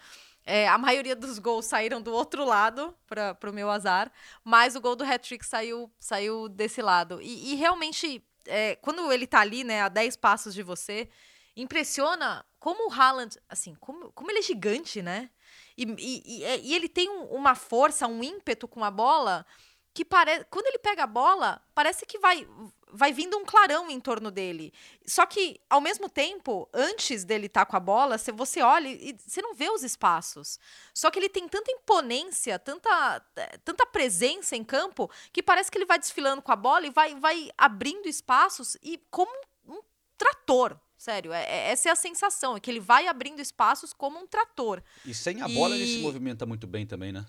É, a maioria dos gols saíram do outro lado, para o meu azar. Mas o gol do hat-trick saiu, saiu desse lado. E, e realmente, é, quando ele tá ali, né, a 10 passos de você, impressiona como o Haaland, assim, como, como ele é gigante, né? E, e, e, e ele tem um, uma força, um ímpeto com a bola que parece. Quando ele pega a bola, parece que vai, vai vindo um clarão em torno dele. Só que, ao mesmo tempo, antes dele estar tá com a bola, você olha e você não vê os espaços. Só que ele tem tanta imponência, tanta, tanta presença em campo, que parece que ele vai desfilando com a bola e vai, vai abrindo espaços e como um trator. Sério, é, é, essa é a sensação, é que ele vai abrindo espaços como um trator. E sem a bola ele se movimenta muito bem também, né?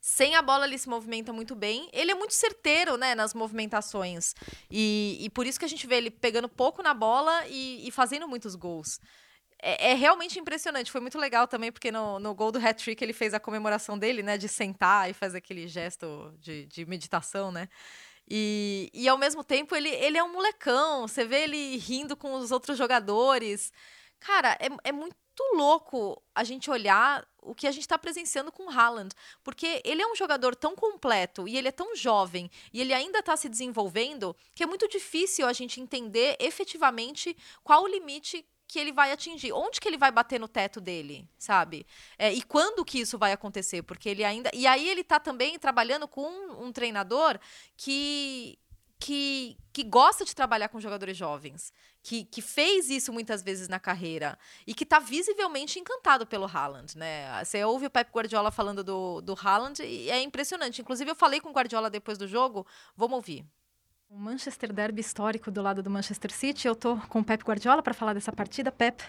Sem a bola ele se movimenta muito bem. Ele é muito certeiro, né, nas movimentações. E, e por isso que a gente vê ele pegando pouco na bola e, e fazendo muitos gols. É, é, realmente impressionante. Foi muito legal também, porque no, no gol do hat-trick ele fez a comemoração dele, né, de sentar e fazer aquele gesto de, de meditação, né? E, e ao mesmo tempo ele, ele é um molecão. Você vê ele rindo com os outros jogadores. Cara, é, é muito louco a gente olhar o que a gente está presenciando com o Haaland, porque ele é um jogador tão completo e ele é tão jovem e ele ainda está se desenvolvendo que é muito difícil a gente entender efetivamente qual o limite que ele vai atingir, onde que ele vai bater no teto dele, sabe? É, e quando que isso vai acontecer, porque ele ainda e aí ele está também trabalhando com um, um treinador que que, que gosta de trabalhar com jogadores jovens, que, que fez isso muitas vezes na carreira e que está visivelmente encantado pelo Haaland, né? Você ouve o Pep Guardiola falando do, do Haaland e é impressionante. Inclusive, eu falei com o Guardiola depois do jogo, vamos ouvir. O Manchester Derby histórico do lado do Manchester City. Eu estou com o Pep Guardiola para falar dessa partida. Pep,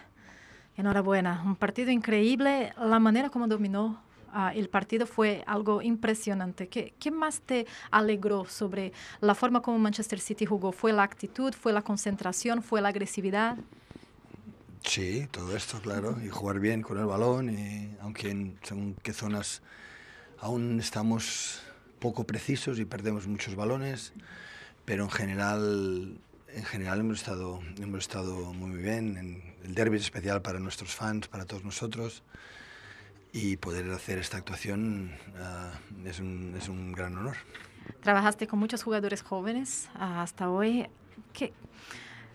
enhorabuena. Um partido incrível. A maneira como dominou uh, el partido fue algo impresionante. ¿Qué, ¿Qué, más te alegró sobre la forma como Manchester City jugó? ¿Fue la actitud? ¿Fue la concentración? ¿Fue la agresividad? Sí, todo esto, claro, y jugar bien con el balón, y aunque en según qué zonas aún estamos poco precisos y perdemos muchos balones, pero en general, en general hemos estado, hemos estado muy bien. En el derby es especial para nuestros fans, para todos nosotros y poder hacer esta actuación uh, es, un, es, un, gran honor. Trabajaste con muchos jugadores jóvenes uh, hasta hoy. ¿Qué?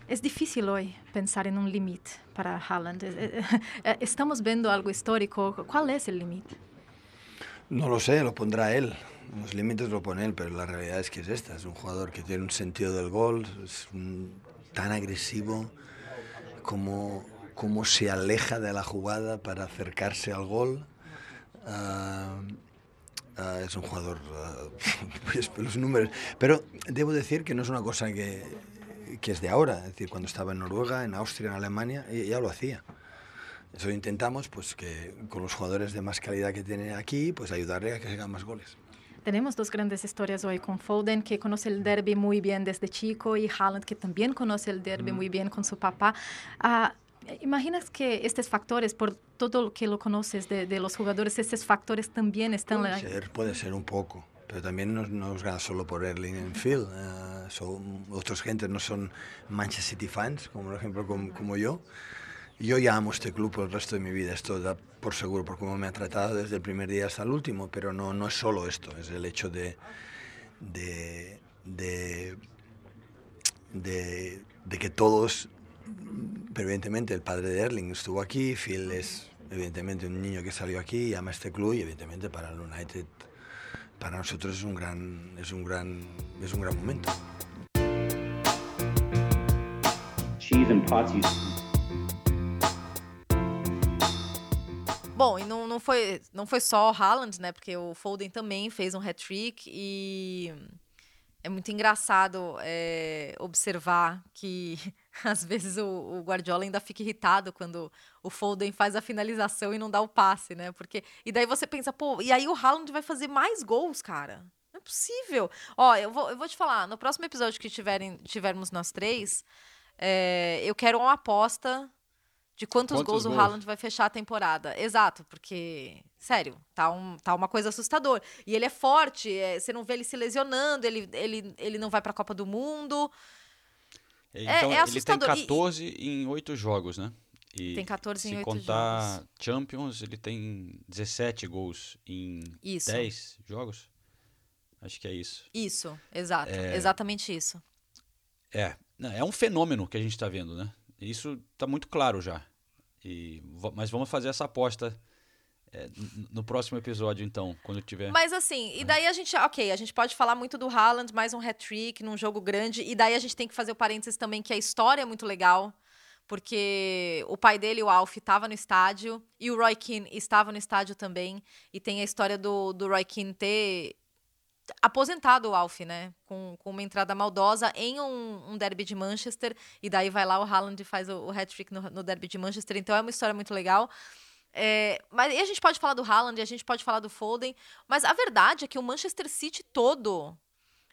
Es difícil hoy pensar en un límite para Haaland. Estamos viendo algo histórico. ¿Cuál es el límite? No lo sé, lo pondrá él. Los límites lo pone él, pero la realidad es que es esta. Es un jugador que tiene un sentido del gol, es un, tan agresivo como cómo se aleja de la jugada para acercarse al gol. Uh, uh, es un jugador, uh, los números. Pero debo decir que no es una cosa que, que, es de ahora. Es decir, cuando estaba en Noruega, en Austria, en Alemania, ya lo hacía. Eso intentamos, pues que con los jugadores de más calidad que tiene aquí, pues ayudarle a que hagan más goles. Tenemos dos grandes historias hoy con Foden, que conoce el derby muy bien desde chico, y Haaland, que también conoce el derby mm. muy bien con su papá. ¿Imaginas que estos factores, por todo lo que lo conoces de, de los jugadores, estos factores también están... Puede ser, puede ser un poco, pero también no, no nos gana solo por Erling en Phil. Uh, son, otros gentes no son Manchester City fans, como por ejemplo como, como, yo. Yo ya amo este club por el resto de mi vida, esto da por seguro, por cómo me ha tratado desde el primer día hasta el último, pero no, no es solo esto, es el hecho de, de, de, de, de que todos pero evidentemente el padre de Erling estuvo aquí, Phil es evidentemente un niño que salió aquí y ama este club y evidentemente para el United, para nosotros es un gran, es un gran, es un gran momento. Bom, e não, não, foi, não foi só o Haaland, né? Porque o Foden também fez um hat-trick e é muito engraçado é, observar que às vezes o, o, Guardiola ainda fica irritado quando o Foden faz a finalização e não dá o passe, né? Porque e daí você pensa, pô, e aí o Haaland vai fazer mais gols, cara? Não é possível. Ó, eu vou, eu vou te falar, no próximo episódio que tiverem, tivermos nós três, é, eu quero uma aposta De quantos, Quantos gols, o gols? Haaland vai fechar a temporada. Exato, porque, sério, tá, um, tá uma coisa assustadora. E ele é forte, é, você não vê ele se lesionando, ele, ele, ele não vai pra Copa do Mundo. É, É- Então, é ele tem assustador. E- 14 em 8 jogos, né? E Tem 14 em se oito contar jogos. Champions, ele tem 17 gols em Isso. 10 jogos. Acho que é isso. Isso, exato. É. Exatamente isso. É, é um fenômeno que a gente está vendo, né? Isso está muito claro já. E, mas vamos fazer essa aposta é, no próximo episódio, então, quando tiver. Mas assim, e daí a gente, ok, a gente pode falar muito do Haaland, mais um hat-trick num jogo grande, e daí a gente tem que fazer o parênteses também que a história é muito legal, porque o pai dele, o Alf, estava no estádio, e o Roy Keane estava no estádio também, e tem a história do, do Roy Keane ter aposentado o Alf, né, com, com uma entrada maldosa em um, um derby de Manchester, e daí vai lá o Haaland e faz o, o hat-trick no, no derby de Manchester, então é uma história muito legal. É, mas e a gente pode falar do Haaland, a gente pode falar do Foden, mas a verdade é que o Manchester City todo,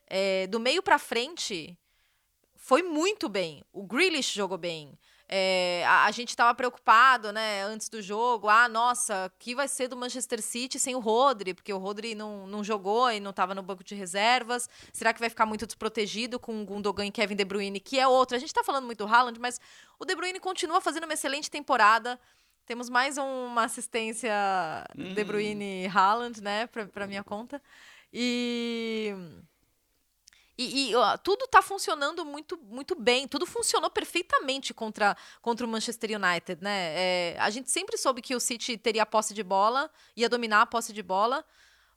é, do meio pra frente, foi muito bem. O Grealish jogou bem. É, a, a gente estava preocupado, né, antes do jogo. Ah, nossa, que vai ser do Manchester City sem o Rodri? Porque o Rodri não, não jogou e não estava no banco de reservas. Será que vai ficar muito desprotegido com o Gundogan e Kevin De Bruyne, que é outro? A gente está falando muito do Haaland, mas o De Bruyne continua fazendo uma excelente temporada. Temos mais uma assistência De Bruyne e Haaland, né, para minha conta. E e, e, ó, tudo tá funcionando muito, muito bem. Tudo funcionou perfeitamente contra, contra o Manchester United, né? É, a gente sempre soube que o City teria a posse de bola, ia dominar a posse de bola,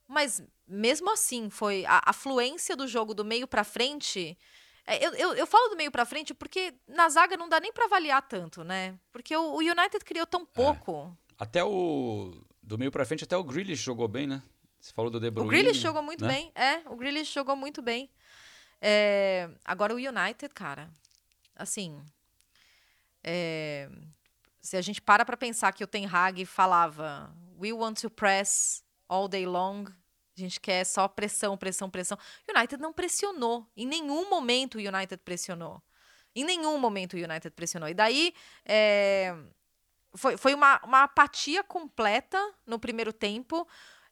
mas mesmo assim foi a, a fluência do jogo do meio para frente. É, eu, eu, eu falo do meio para frente porque na zaga não dá nem para avaliar tanto, né? Porque o, o United criou tão pouco. Até o. Do meio pra frente, até o Grealish jogou bem, né? Você falou do De Bruyne. O Grealish jogou muito né? bem, é. O Grealish jogou muito bem. É, agora o United, cara, assim, é, se a gente para pra pensar que o Ten Hag falava we want to press all day long, a gente quer só pressão, pressão, pressão. O United não pressionou. Em nenhum momento o United pressionou. Em nenhum momento o United pressionou. E daí é, foi, foi uma, uma apatia completa no primeiro tempo.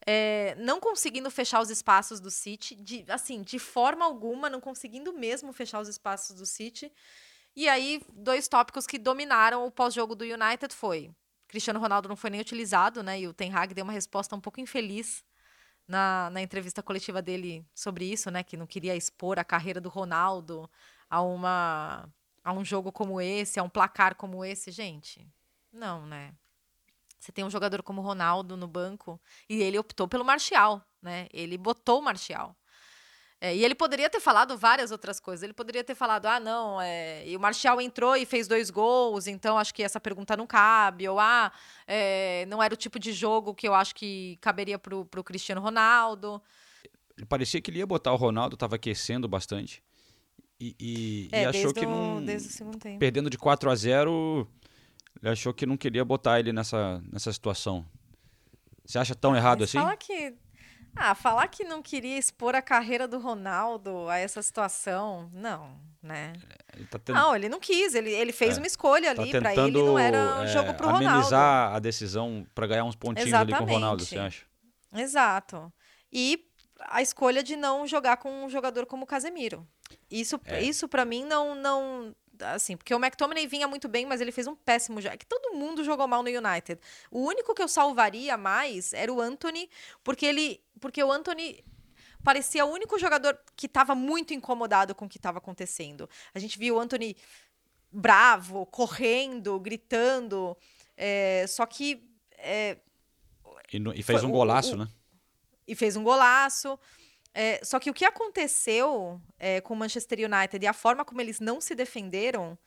É, não conseguindo fechar os espaços do City, de, assim, de forma alguma, não conseguindo mesmo fechar os espaços do City. E aí, dois tópicos que dominaram o pós-jogo do United foi Cristiano Ronaldo não foi nem utilizado, né? E o Ten Hag deu uma resposta um pouco infeliz na, na entrevista coletiva dele sobre isso, né? Que não queria expor a carreira do Ronaldo a uma a um jogo como esse, a um placar como esse, gente. Não, né? Você tem um jogador como Ronaldo no banco e ele optou pelo Martial, né? Ele botou o Martial. É, e ele poderia ter falado várias outras coisas. Ele poderia ter falado, ah, não, é, e o Martial entrou e fez dois gols, então acho que essa pergunta não cabe. Ou, ah, é, não era o tipo de jogo que eu acho que caberia pro, pro Cristiano Ronaldo. Parecia que ele ia botar o Ronaldo, tava aquecendo bastante. E, e- É, e achou desde que o- não. desde o segundo tempo. Perdendo de 4 a 0 ele achou que não queria botar ele nessa, nessa situação. Você acha tão errado Mas assim? Falar que. Ah, falar que não queria expor a carreira do Ronaldo a essa situação, não, né? Ele tá Não, ele não quis, ele, ele fez É, uma escolha tá ali, pra ele tentando, não era um é, jogo pro Ronaldo. amenizar a decisão para ganhar uns pontinhos ali com o Ronaldo, você Exatamente. acha? Exato. E a escolha de não jogar com um jogador como o Casemiro. Isso, É. isso para mim não não assim, porque o McTominay vinha muito bem, mas ele fez um péssimo jogo. É que todo mundo jogou mal no United. O único que eu salvaria mais era o Anthony, porque ele porque o Anthony parecia o único jogador que estava muito incomodado com o que estava acontecendo. A gente viu o Anthony bravo, correndo, gritando, é, só que é, E, no- e fez Foi um o- golaço, o- né? e fez um golaço. É, só que o que aconteceu é, com o Manchester United e a forma como eles não se defenderam.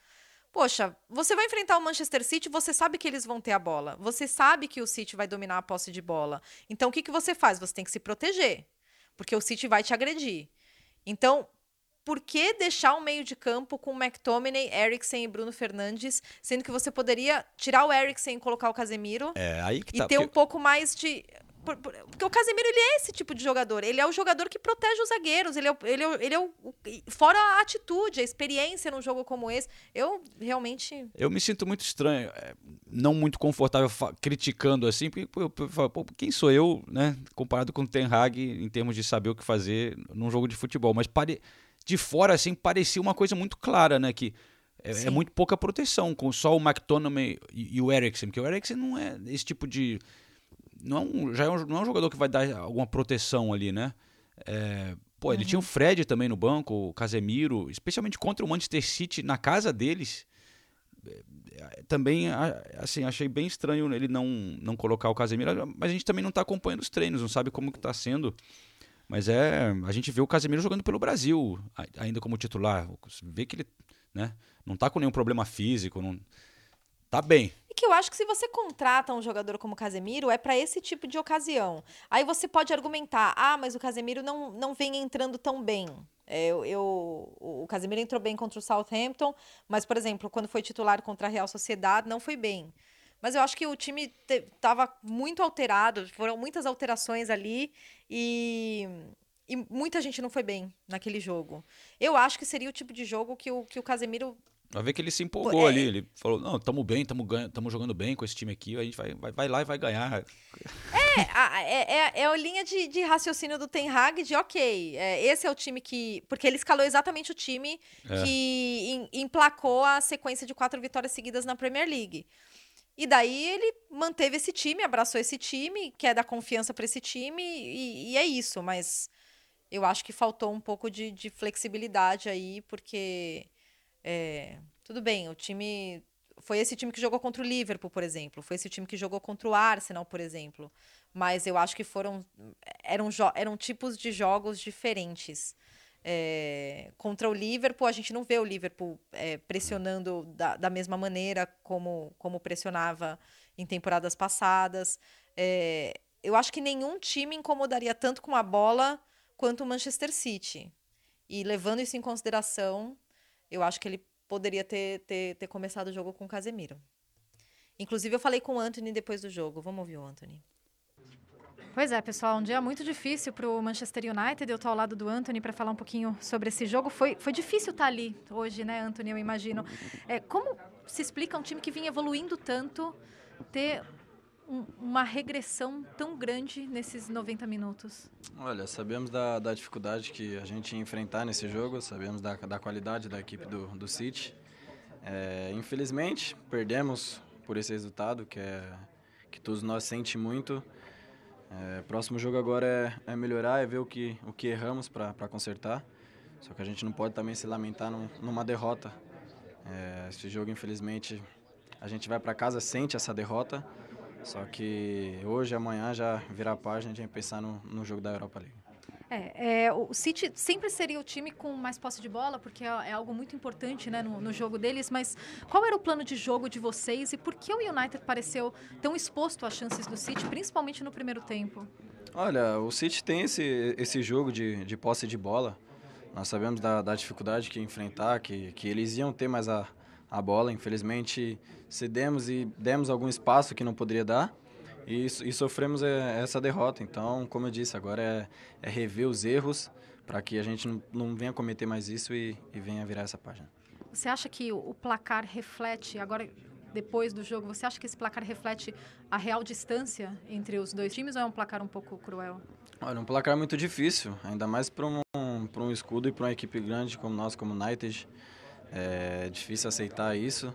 Poxa, você vai enfrentar o Manchester City, você sabe que eles vão ter a bola. Você sabe que o City vai dominar a posse de bola. Então, o que, que você faz? Você tem que se proteger. Porque o City vai te agredir. Então, por que deixar um meio de campo com McTominay, Eriksen e Bruno Fernandes, sendo que você poderia tirar o Eriksen e colocar o Casemiro? É, aí que E tá. ter um porque- pouco mais de. Por, por, porque o Casemiro ele é esse tipo de jogador. Ele é o jogador que protege os zagueiros. Ele é, o, ele é, o, ele é o, fora a atitude, a experiência num jogo como esse. Eu realmente. Eu me sinto muito estranho, é, não muito confortável criticando assim, porque pô, pô, quem sou eu, né, comparado com o Ten Hag em termos de saber o que fazer num jogo de futebol. Mas pare, de fora assim parecia uma coisa muito clara, né, que é, é, muito pouca proteção, com só o McTominay e, e o Eriksen, porque o Eriksen não é esse tipo de. Não é um, já é um, não é um jogador que vai dar alguma proteção ali, né? É, pô, ele uhum. tinha o Fred também no banco, o Casemiro, especialmente contra o Manchester City na casa deles. É, também, assim, achei bem estranho ele não, não colocar o Casemiro, mas a gente também não está acompanhando os treinos, não sabe como que está sendo. Mas é, a gente vê o Casemiro jogando pelo Brasil, ainda como titular. Vê que ele, né? Não tá com nenhum problema físico, não tá bem. Que eu acho que se você contrata um jogador como o Casemiro, é para esse tipo de ocasião. Aí você pode argumentar: "Ah, mas o Casemiro não, não vem entrando tão bem". É, eu, eu, o Casemiro entrou bem contra o Southampton, mas, por exemplo, quando foi titular contra a Real Sociedade, não foi bem. Mas eu acho que o time estava muito alterado, foram muitas alterações ali e, e muita gente não foi bem naquele jogo. Eu acho que seria o tipo de jogo que o, que o Casemiro Vai ver que ele se empolgou é... ali. Ele falou: não, estamos bem, estamos jogando bem com esse time aqui, a gente vai, vai, vai lá e vai ganhar. É, a, é, é, é a linha de, de, raciocínio do Ten Hag de ok, é, esse é o time que. Porque ele escalou exatamente o time é. que em, emplacou a sequência de quatro vitórias seguidas na Premier League. E daí ele manteve esse time, abraçou esse time, quer dar confiança para esse time, e, e, é isso. Mas eu acho que faltou um pouco de, de flexibilidade aí, porque é, tudo bem, o time. Foi esse time que jogou contra o Liverpool, por exemplo. Foi esse time que jogou contra o Arsenal, por exemplo. Mas eu acho que foram. Eram, eram tipos de jogos diferentes. É, contra o Liverpool, a gente não vê o Liverpool é, pressionando da, da, mesma maneira como, como pressionava em temporadas passadas. É, eu acho que nenhum time incomodaria tanto com a bola quanto o Manchester City. E levando isso em consideração, eu acho que ele poderia ter, ter, ter começado o jogo com o Casemiro. Inclusive, eu falei com o Anthony depois do jogo. Vamos ouvir o Anthony. Pois é, pessoal, um dia muito difícil para o Manchester United. Eu estou ao lado do Anthony para falar um pouquinho sobre esse jogo. Foi, foi difícil estar tá ali hoje, né, Anthony? Eu imagino. É, como se explica um time que vinha evoluindo tanto ter um, uma regressão tão grande nesses 90 minutos? Olha, sabemos da, da dificuldade que a gente ia enfrentar nesse jogo, sabemos da, da qualidade da equipe do, do City. É, infelizmente, perdemos por esse resultado, que, é, que todos nós sente muito. É, próximo jogo agora é, é, melhorar, é ver o que, o que erramos para consertar. Só que a gente não pode também se lamentar num, numa derrota. É, esse jogo, infelizmente, a gente vai para casa, sente essa derrota. Só que hoje, amanhã, já virar a página, a gente pensar no, no jogo da Europa League. É, é, o City sempre seria o time com mais posse de bola, porque é, é algo muito importante né, no, no, jogo deles, mas qual era o plano de jogo de vocês e por que o United pareceu tão exposto às chances do City, principalmente no primeiro tempo? Olha, o City tem esse, esse jogo de, de posse de bola. Nós sabemos da, da dificuldade que enfrentar, que, que eles iam ter mais a, a bola. Infelizmente, cedemos e demos algum espaço que não poderia dar e, e sofremos é, essa derrota. Então, como eu disse, agora é, é rever os erros para que a gente não, não, venha cometer mais isso e, e, venha virar essa página. Você acha que o placar reflete, agora depois do jogo, você acha que esse placar reflete a real distância entre os dois times ou é um placar um pouco cruel? Olha, um placar muito difícil, ainda mais para um, um escudo e para uma equipe grande como nós, como United. É difícil aceitar isso.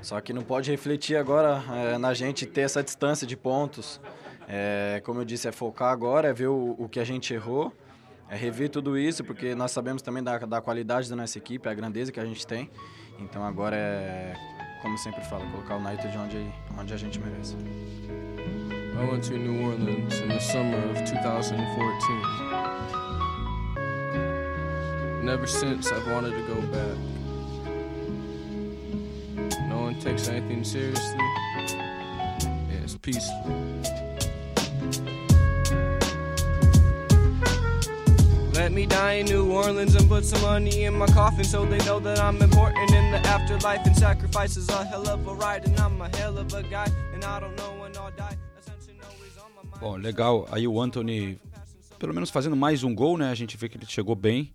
Só que não pode refletir agora é, na gente ter essa distância de pontos. É, como eu disse, é focar agora, é ver o, o, que a gente errou, é rever tudo isso, porque nós sabemos também da, da qualidade da nossa equipe, a grandeza que a gente tem. Então agora é, como sempre falo, colocar o United onde, onde a gente merece. I went to New Orleans in the summer of 2014. Never since I've wanted to go back. One takes anything seriously, yeah, it's peaceful. Let me die in New Orleans and put some money in my coffin so they know that I'm important in the afterlife. And sacrifice is a hell of a ride, and I'm a hell of a guy, and I don't know when I'll die. Bom, legal. Aí o Anthony, pelo menos fazendo mais um gol, né? A gente vê que ele chegou bem.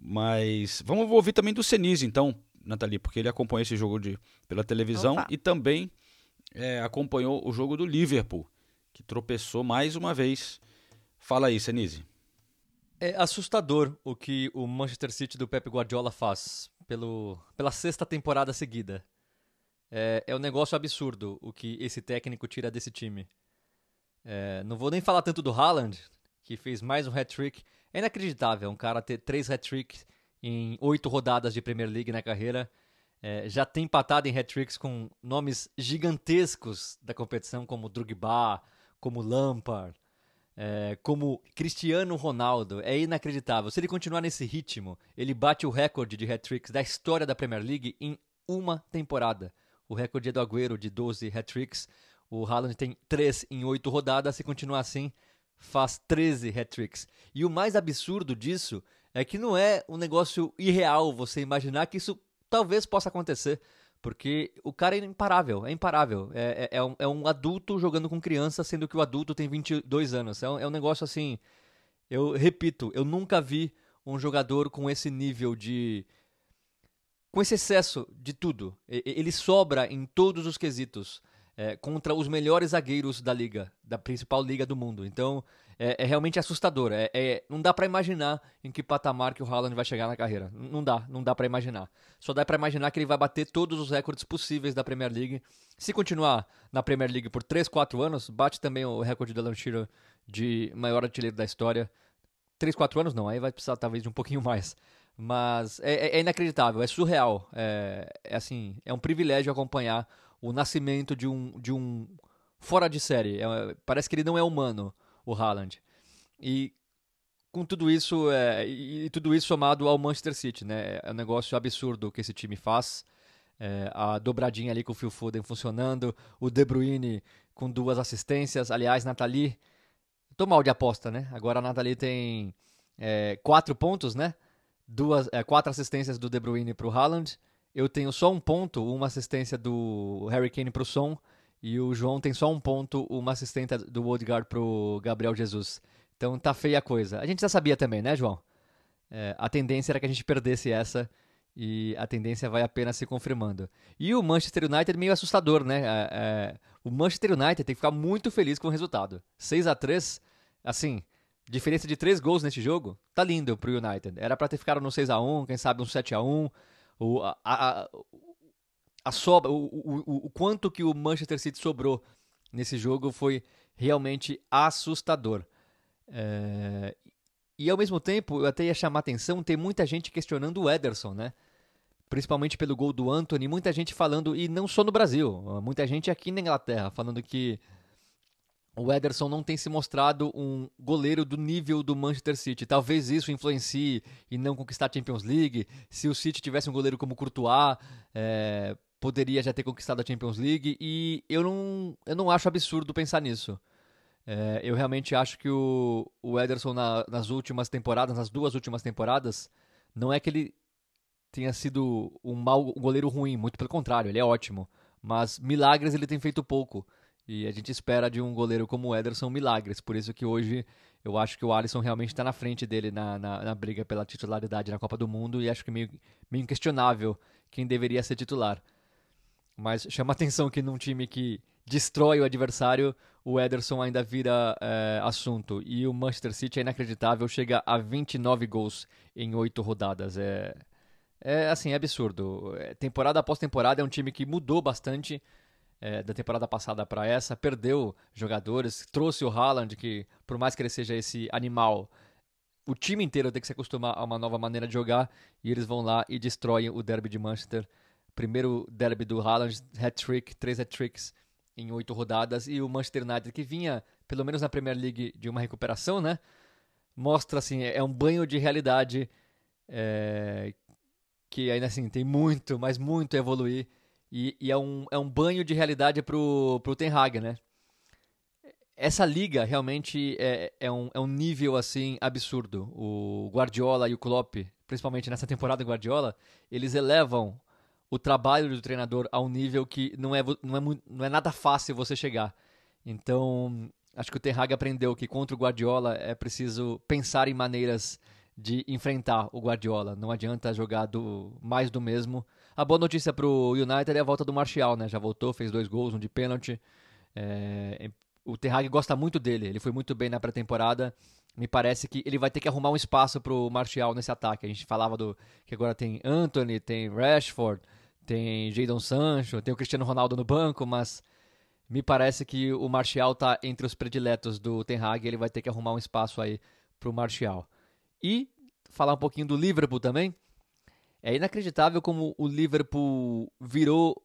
Mas vamos ouvir também do Senise, então, Nathalie, porque ele acompanhou esse jogo de, pela televisão Opa. e também é, acompanhou o jogo do Liverpool, que tropeçou mais uma vez. Fala aí, Senise. É assustador o que o Manchester City do Pep Guardiola faz pelo, pela sexta temporada seguida. É, é um negócio absurdo o que esse técnico tira desse time. É, não vou nem falar tanto do Haaland, que fez mais um hat-trick. É inacreditável um cara ter três hat-tricks em oito rodadas de Premier League na carreira. É, já tem empatado em hat-tricks com nomes gigantescos da competição, como Drogba, como Lampard, é, como Cristiano Ronaldo. É inacreditável. Se ele continuar nesse ritmo, ele bate o recorde de hat-tricks da história da Premier League em uma temporada. O recorde é do Agüero, de 12 hat-tricks. O Haaland tem 3 em 8 rodadas. Se continuar assim, faz 13 hat-tricks. E o mais absurdo disso é que não é um negócio irreal você imaginar que isso talvez possa acontecer. Porque o cara é imparável, é imparável. É, é, é, um, é um, adulto jogando com criança, sendo que o adulto tem 22 anos. É um, é um negócio assim. Eu repito, eu nunca vi um jogador com esse nível de. com esse excesso de tudo. Ele sobra em todos os quesitos é, contra os melhores zagueiros da liga, da principal liga do mundo. Então, é, é realmente assustador. É, é não dá para imaginar em que patamar que o Haaland vai chegar na carreira. Não dá, não dá para imaginar. Só dá para imaginar que ele vai bater todos os recordes possíveis da Premier League. Se continuar na Premier League por 3, 4 anos, bate também o recorde do Alan Shearer de maior artilheiro da história. 3, 4 anos não, aí vai precisar talvez de um pouquinho mais. Mas é, é, é inacreditável, é surreal. É, é, assim, é um privilégio acompanhar o nascimento de um, de um fora de série. É, parece que ele não é humano, o Haaland. E com tudo isso, é, e, tudo isso somado ao Manchester City, né? É um negócio absurdo que esse time faz. É, a dobradinha ali com o Phil Foden funcionando, o De Bruyne com duas assistências. Aliás, Nathalie, tô mal de aposta, né? Agora a Nathalie tem é, quatro pontos, né? Duas, é, quatro assistências do De Bruyne para o Haaland eu tenho só um ponto, uma assistência do Harry Kane pro Som, e o João tem só um ponto, uma assistência do Odegaard pro Gabriel Jesus. Então tá feia a coisa. A gente já sabia também, né, João? É, a tendência era que a gente perdesse essa e a tendência vai apenas se confirmando. E o Manchester United meio assustador, né? É, é, o Manchester United tem que ficar muito feliz com o resultado. 6 a 3 assim, diferença de 3 gols nesse jogo, tá lindo pro United. Era para ter ficado no 6 a 1 quem sabe um 7 a 1 o, a, a, a sobra, o, o, o quanto que o Manchester City sobrou nesse jogo foi realmente assustador. É, e ao mesmo tempo, eu até ia chamar atenção, tem muita gente questionando o Ederson, né? Principalmente pelo gol do Anthony, muita gente falando, e não só no Brasil, muita gente aqui na Inglaterra falando que o Ederson não tem se mostrado um goleiro do nível do Manchester City. Talvez isso influencie em não conquistar a Champions League. Se o City tivesse um goleiro como Courtois, é, poderia já ter conquistado a Champions League. E eu não, eu não acho absurdo pensar nisso. É, eu realmente acho que o, o Ederson na, nas últimas temporadas, nas duas últimas temporadas, não é que ele tenha sido um mau um goleiro ruim, muito pelo contrário, ele é ótimo. Mas milagres ele tem feito pouco. E a gente espera de um goleiro como o Ederson milagres. Por isso que hoje eu acho que o Alisson realmente está na frente dele na, na, na, briga pela titularidade na Copa do Mundo. E acho que meio, meio inquestionável quem deveria ser titular. Mas chama atenção que num time que destrói o adversário, o Ederson ainda vira é, assunto. E o Manchester City é inacreditável, chega a 29 gols em 8 rodadas. É, é assim, é absurdo. É, temporada após temporada é um time que mudou bastante é, da temporada passada para essa, perdeu jogadores, trouxe o Haaland, que por mais que ele seja esse animal, o time inteiro tem que se acostumar a uma nova maneira de jogar, e eles vão lá e destroem o derby de Manchester. Primeiro derby do Haaland, hat-trick, três hat-tricks em oito rodadas, e o Manchester United, que vinha, pelo menos na Premier League, de uma recuperação, né? Mostra, assim, é um banho de realidade é, que ainda assim tem muito, mas muito a evoluir e, e, é, um, é um banho de realidade pro, pro Ten Hag, né? Essa liga realmente é, é, um, é um nível assim absurdo. O Guardiola e o Klopp, principalmente nessa temporada Guardiola, eles elevam o trabalho do treinador a um nível que não é, não é, não é nada fácil você chegar. Então, acho que o Ten Hag aprendeu que contra o Guardiola é preciso pensar em maneiras de enfrentar o Guardiola. Não adianta jogar do, mais do mesmo. A boa notícia para o United é a volta do Martial, né? Já voltou, fez dois gols, um de pênalti. É, o Ten Hag gosta muito dele, ele foi muito bem na pré-temporada. Me parece que ele vai ter que arrumar um espaço para o Martial nesse ataque. A gente falava do que agora tem Anthony, tem Rashford, tem Jadon Sancho, tem o Cristiano Ronaldo no banco, mas me parece que o Martial está entre os prediletos do Ten Hag, ele vai ter que arrumar um espaço aí para o Martial. E falar um pouquinho do Liverpool também. É inacreditável como o Liverpool virou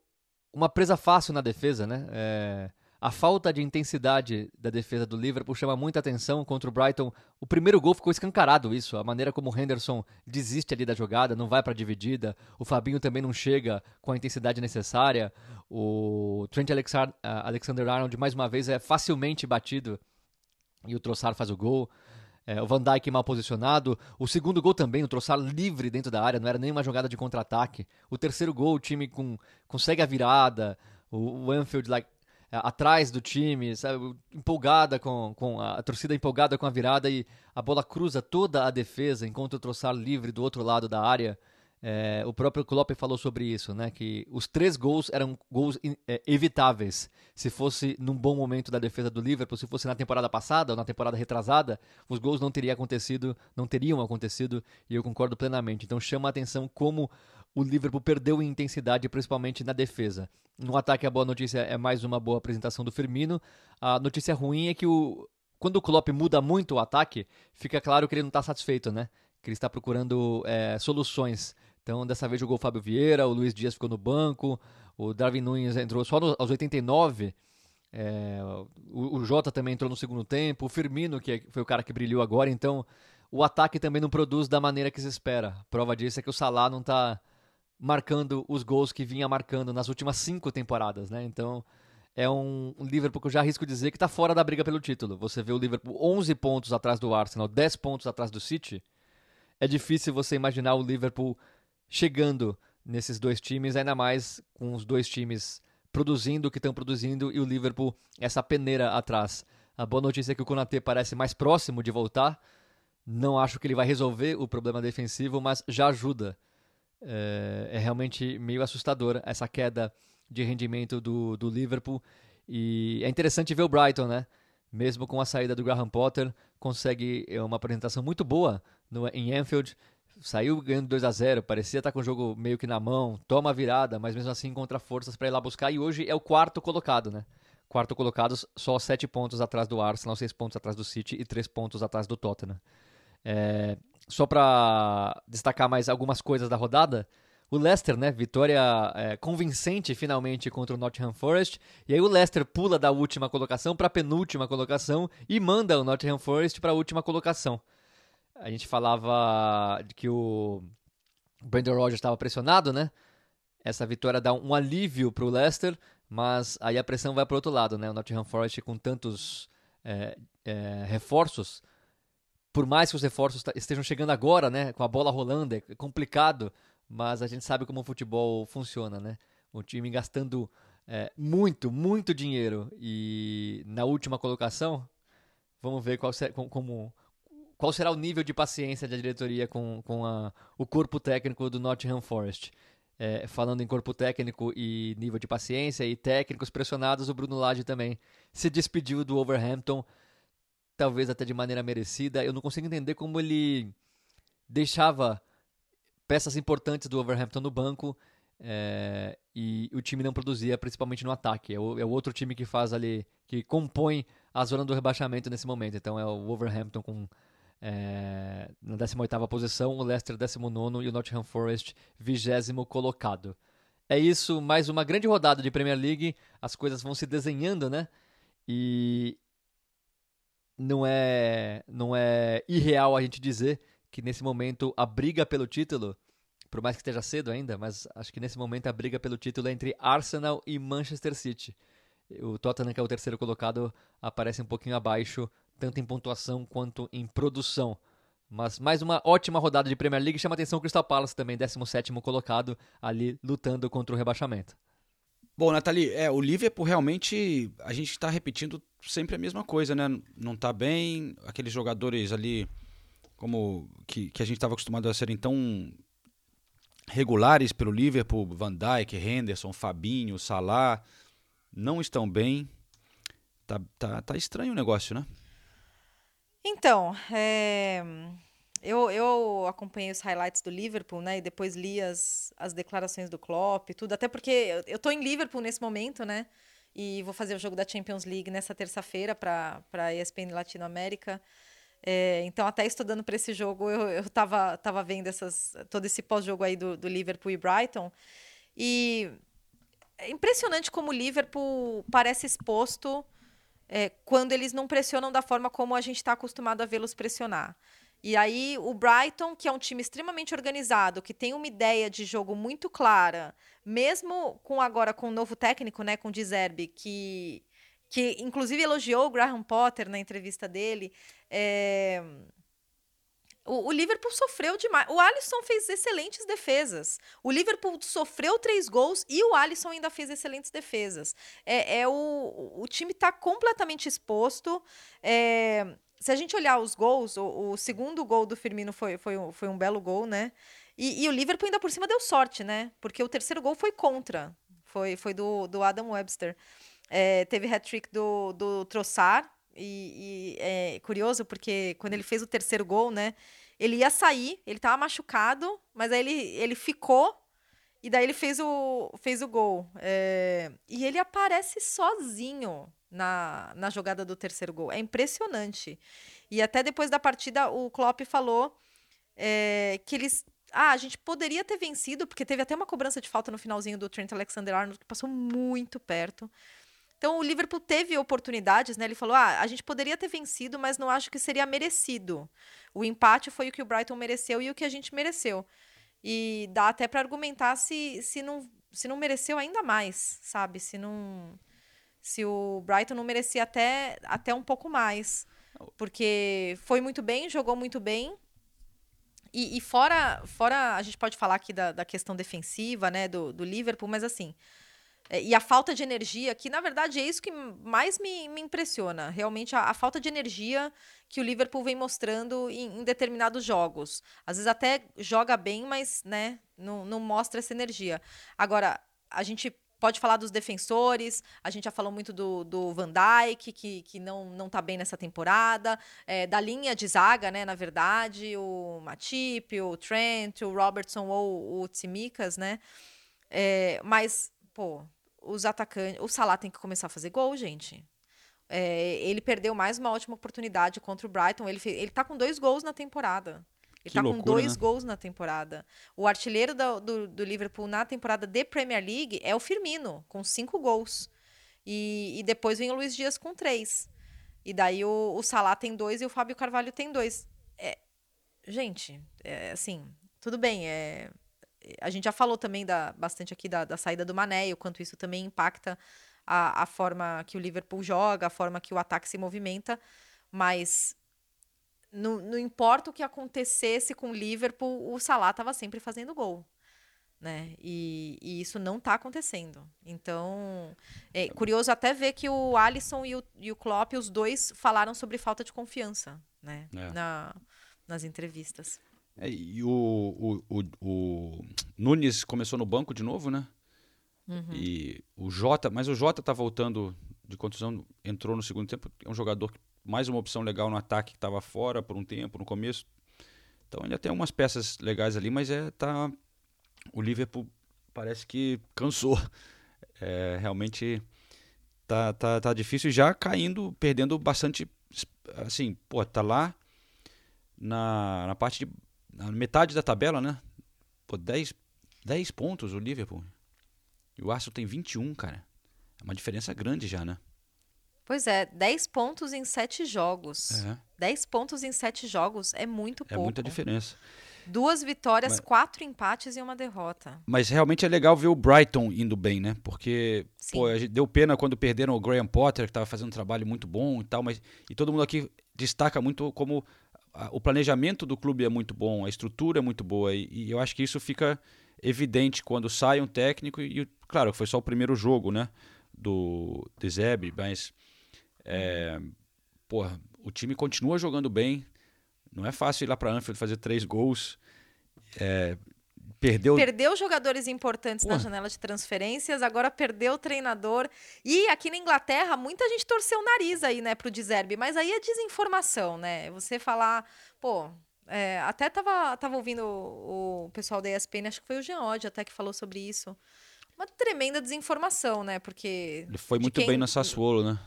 uma presa fácil na defesa, né? É, a falta de intensidade da defesa do Liverpool chama muita atenção contra o Brighton. O primeiro gol ficou escancarado isso, a maneira como o Henderson desiste ali da jogada, não vai para a dividida. O Fabinho também não chega com a intensidade necessária. O Trent Alexander-Arnold mais uma vez é facilmente batido e o Trossard faz o gol. É, o Van Dijk mal posicionado. O segundo gol também, o Troçar livre dentro da área, não era nenhuma jogada de contra-ataque. O terceiro gol, o time com, consegue a virada. O, o Anfield é, atrás do time, sabe? empolgada com, com a, a, torcida empolgada com a virada e a bola cruza toda a defesa enquanto o Troçar livre do outro lado da área. É, o próprio Klopp falou sobre isso, né? Que os três gols eram gols é, evitáveis. Se fosse num bom momento da defesa do Liverpool, se fosse na temporada passada ou na temporada retrasada, os gols não teriam acontecido, não teriam acontecido, e eu concordo plenamente. Então chama a atenção como o Liverpool perdeu em intensidade, principalmente na defesa. No ataque, a boa notícia é mais uma boa apresentação do Firmino. A notícia ruim é que o, quando o Klopp muda muito o ataque, fica claro que ele não está satisfeito, né? Que ele está procurando é, soluções então, dessa vez jogou o Fábio Vieira, o Luiz Dias ficou no banco, o Darwin Nunes entrou só no, aos 89. É, o, o Jota também entrou no segundo tempo, o Firmino, que é, foi o cara que brilhou agora, então o ataque também não produz da maneira que se espera. Prova disso é que o Salah não está marcando os gols que vinha marcando nas últimas cinco temporadas, né? Então é um, um Liverpool que eu já arrisco dizer que está fora da briga pelo título. Você vê o Liverpool 11 pontos atrás do Arsenal, 10 pontos atrás do City. É difícil você imaginar o Liverpool chegando nesses dois times, ainda mais com os dois times produzindo o que estão produzindo e o Liverpool essa peneira atrás. A boa notícia é que o Konaté parece mais próximo de voltar. Não acho que ele vai resolver o problema defensivo, mas já ajuda. É, é realmente meio assustador essa queda de rendimento do, do Liverpool. E é interessante ver o Brighton, né? Mesmo com a saída do Graham Potter, consegue uma apresentação muito boa no, em Anfield saiu ganhando 2 a 0 parecia estar com o jogo meio que na mão, toma a virada, mas mesmo assim encontra forças para ir lá buscar. E hoje é o quarto colocado, né? Quarto colocado, só 7 pontos atrás do Arsenal, 6 pontos atrás do City e 3 pontos atrás do Tottenham. É, só para destacar mais algumas coisas da rodada, o Leicester, né? Vitória é, convincente finalmente contra o Nottingham Forest. E aí o Leicester pula da última colocação para a penúltima colocação e manda o Nottingham Forest para a última colocação a gente falava de que o Brandon Rogers estava pressionado, né? Essa vitória dá um alívio para o Leicester, mas aí a pressão vai para o outro lado, né? O Nottingham Forest com tantos é, é, reforços, por mais que os reforços estejam chegando agora, né? Com a bola rolando, é complicado, mas a gente sabe como o futebol funciona, né? O time gastando é, muito, muito dinheiro e na última colocação, vamos ver qual como qual será o nível de paciência da diretoria com, com a, o corpo técnico do Nottingham Forest. É, falando em corpo técnico e nível de paciência e técnicos pressionados, o Bruno Lage também se despediu do Overhampton, talvez até de maneira merecida. Eu não consigo entender como ele deixava peças importantes do Overhampton no banco é, e o time não produzia, principalmente no ataque. É o, é o, outro time que faz ali, que compõe a zona do rebaixamento nesse momento. Então é o Wolverhampton com é, na 18ª posição, o Leicester 19 e o Nottingham Forest 20 colocado. É isso, mais uma grande rodada de Premier League, as coisas vão se desenhando, né? E não é, não é irreal a gente dizer que nesse momento a briga pelo título, por mais que esteja cedo ainda, mas acho que nesse momento a briga pelo título é entre Arsenal e Manchester City. O Tottenham, que é o terceiro colocado, aparece um pouquinho abaixo tanto em pontuação quanto em produção. Mas mais uma ótima rodada de Premier League. Chama atenção o Crystal Palace também, 17 colocado, ali lutando contra o rebaixamento. Bom, Nathalie, é, o Liverpool realmente, a gente está repetindo sempre a mesma coisa, né? Não tá bem, aqueles jogadores ali como que, que a gente estava acostumado a serem tão regulares pelo Liverpool, Van Dijk, Henderson, Fabinho, Salah, não estão bem. Tá, tá, tá estranho o negócio, né? Então, é... eu, eu acompanhei os highlights do Liverpool, né? E depois li as, as declarações do Klopp e tudo. Até porque eu, eu tô em Liverpool nesse momento, né? E vou fazer o jogo da Champions League nessa terça-feira para a ESPN Latinoamérica. É, então, até estudando para esse jogo, eu, eu tava, tava vendo essas, todo esse pós-jogo aí do, do Liverpool e Brighton. E é impressionante como o Liverpool parece exposto é, quando eles não pressionam da forma como a gente está acostumado a vê-los pressionar. E aí o Brighton, que é um time extremamente organizado, que tem uma ideia de jogo muito clara, mesmo com agora com o novo técnico, né, com o Dizerbi, que que inclusive elogiou o Graham Potter na entrevista dele. É... O, o, Liverpool sofreu demais. O Alisson fez excelentes defesas. O Liverpool sofreu três gols e o Alisson ainda fez excelentes defesas. É, é o, o time está completamente exposto. É, se a gente olhar os gols, o, o, segundo gol do Firmino foi, foi, foi um belo gol, né? E, e, o Liverpool ainda por cima deu sorte, né? Porque o terceiro gol foi contra. Foi, foi do, do Adam Webster. É, teve hat-trick do, do Trossard. E, e, é curioso porque quando ele fez o terceiro gol, né? Ele ia sair, ele tava machucado, mas aí ele, ele ficou e daí ele fez o, fez o gol. É, e ele aparece sozinho na, na jogada do terceiro gol. É impressionante. E até depois da partida, o Klopp falou é, que eles. Ah, a gente poderia ter vencido, porque teve até uma cobrança de falta no finalzinho do Trent Alexander-Arnold, que passou muito perto. Então o Liverpool teve oportunidades, né? Ele falou: ah, a gente poderia ter vencido, mas não acho que seria merecido. O empate foi o que o Brighton mereceu e o que a gente mereceu. E dá até para argumentar se, se, não, se não mereceu ainda mais, sabe? Se não se o Brighton não merecia até, até um pouco mais. Porque foi muito bem, jogou muito bem. E, e fora, fora, a gente pode falar aqui da, da questão defensiva, né, do, do Liverpool, mas assim, e a falta de energia, que na verdade é isso que mais me, me impressiona. Realmente a, a, falta de energia que o Liverpool vem mostrando em, em, determinados jogos. Às vezes até joga bem, mas né, não, não mostra essa energia. Agora, a gente pode falar dos defensores, a gente já falou muito do, do Van Dijk, que, que não, não tá bem nessa temporada, é, da linha de zaga, né, na verdade, o Matip, o Trent, o Robertson ou o Tsimikas, né, é, mas, pô, os atacantes, o Salah tem que começar a fazer gol, gente. É, ele perdeu mais uma ótima oportunidade contra o Brighton, ele, fez, ele tá com dois gols na temporada. Ele está com dois né? gols na temporada. O artilheiro do, do, do, Liverpool na temporada de Premier League é o Firmino, com cinco gols. E, e depois vem o Luiz Dias com três. E daí o, o Salah tem dois e o Fábio Carvalho tem dois. É, gente, é, assim, tudo bem. É, a gente já falou também da, bastante aqui da, da saída do Mané e o quanto isso também impacta a, a forma que o Liverpool joga, a forma que o ataque se movimenta. Mas não, não importa o que acontecesse com o Liverpool, o Salah estava sempre fazendo gol. Né? E, e isso não está acontecendo. Então, é curioso até ver que o Alisson e o, e o Klopp, os dois, falaram sobre falta de confiança né? É. Na, nas entrevistas. É, e o, o, o, o, Nunes começou no banco de novo, né? Uhum. E o Jota, mas o Jota tá voltando de contusão, entrou no segundo tempo, é um jogador que mais uma opção legal no ataque que estava fora por um tempo no começo. Então ainda tem umas peças legais ali, mas é tá o Liverpool parece que cansou. É, realmente tá, tá, tá difícil já caindo, perdendo bastante assim, pô, tá lá na, na parte de na metade da tabela, né? Pô, 10, 10 pontos o Liverpool. E o Arsenal tem 21, cara. É uma diferença grande já, né? Pois é, 10 pontos em 7 jogos. É. 10 pontos em 7 jogos é muito pouco. É muita diferença. Duas vitórias, mas, quatro empates e uma derrota. Mas realmente é legal ver o Brighton indo bem, né? Porque, pô, deu pena quando perderam o Graham Potter, que estava fazendo um trabalho muito bom e tal, mas e todo mundo aqui destaca muito como o planejamento do clube é muito bom, a estrutura é muito boa e, e eu acho que isso fica evidente quando sai um técnico e, claro, foi só o primeiro jogo, né, do Zeb, mas É, porra, o time continua jogando bem. Não é fácil ir lá para Anfield fazer três gols. É, perdeu. Perdeu jogadores importantes Porra. na janela de transferências, agora perdeu o treinador. E aqui na Inglaterra, muita gente torceu o nariz aí, né, pro Deserbe. Mas aí é desinformação, né? Você falar, pô. É, até tava, tava ouvindo o, o pessoal da ESPN, acho que foi o Jean Oddi até que falou sobre isso. Uma tremenda desinformação, né? Porque. Ele foi muito quem... bem no Sassuolo, né?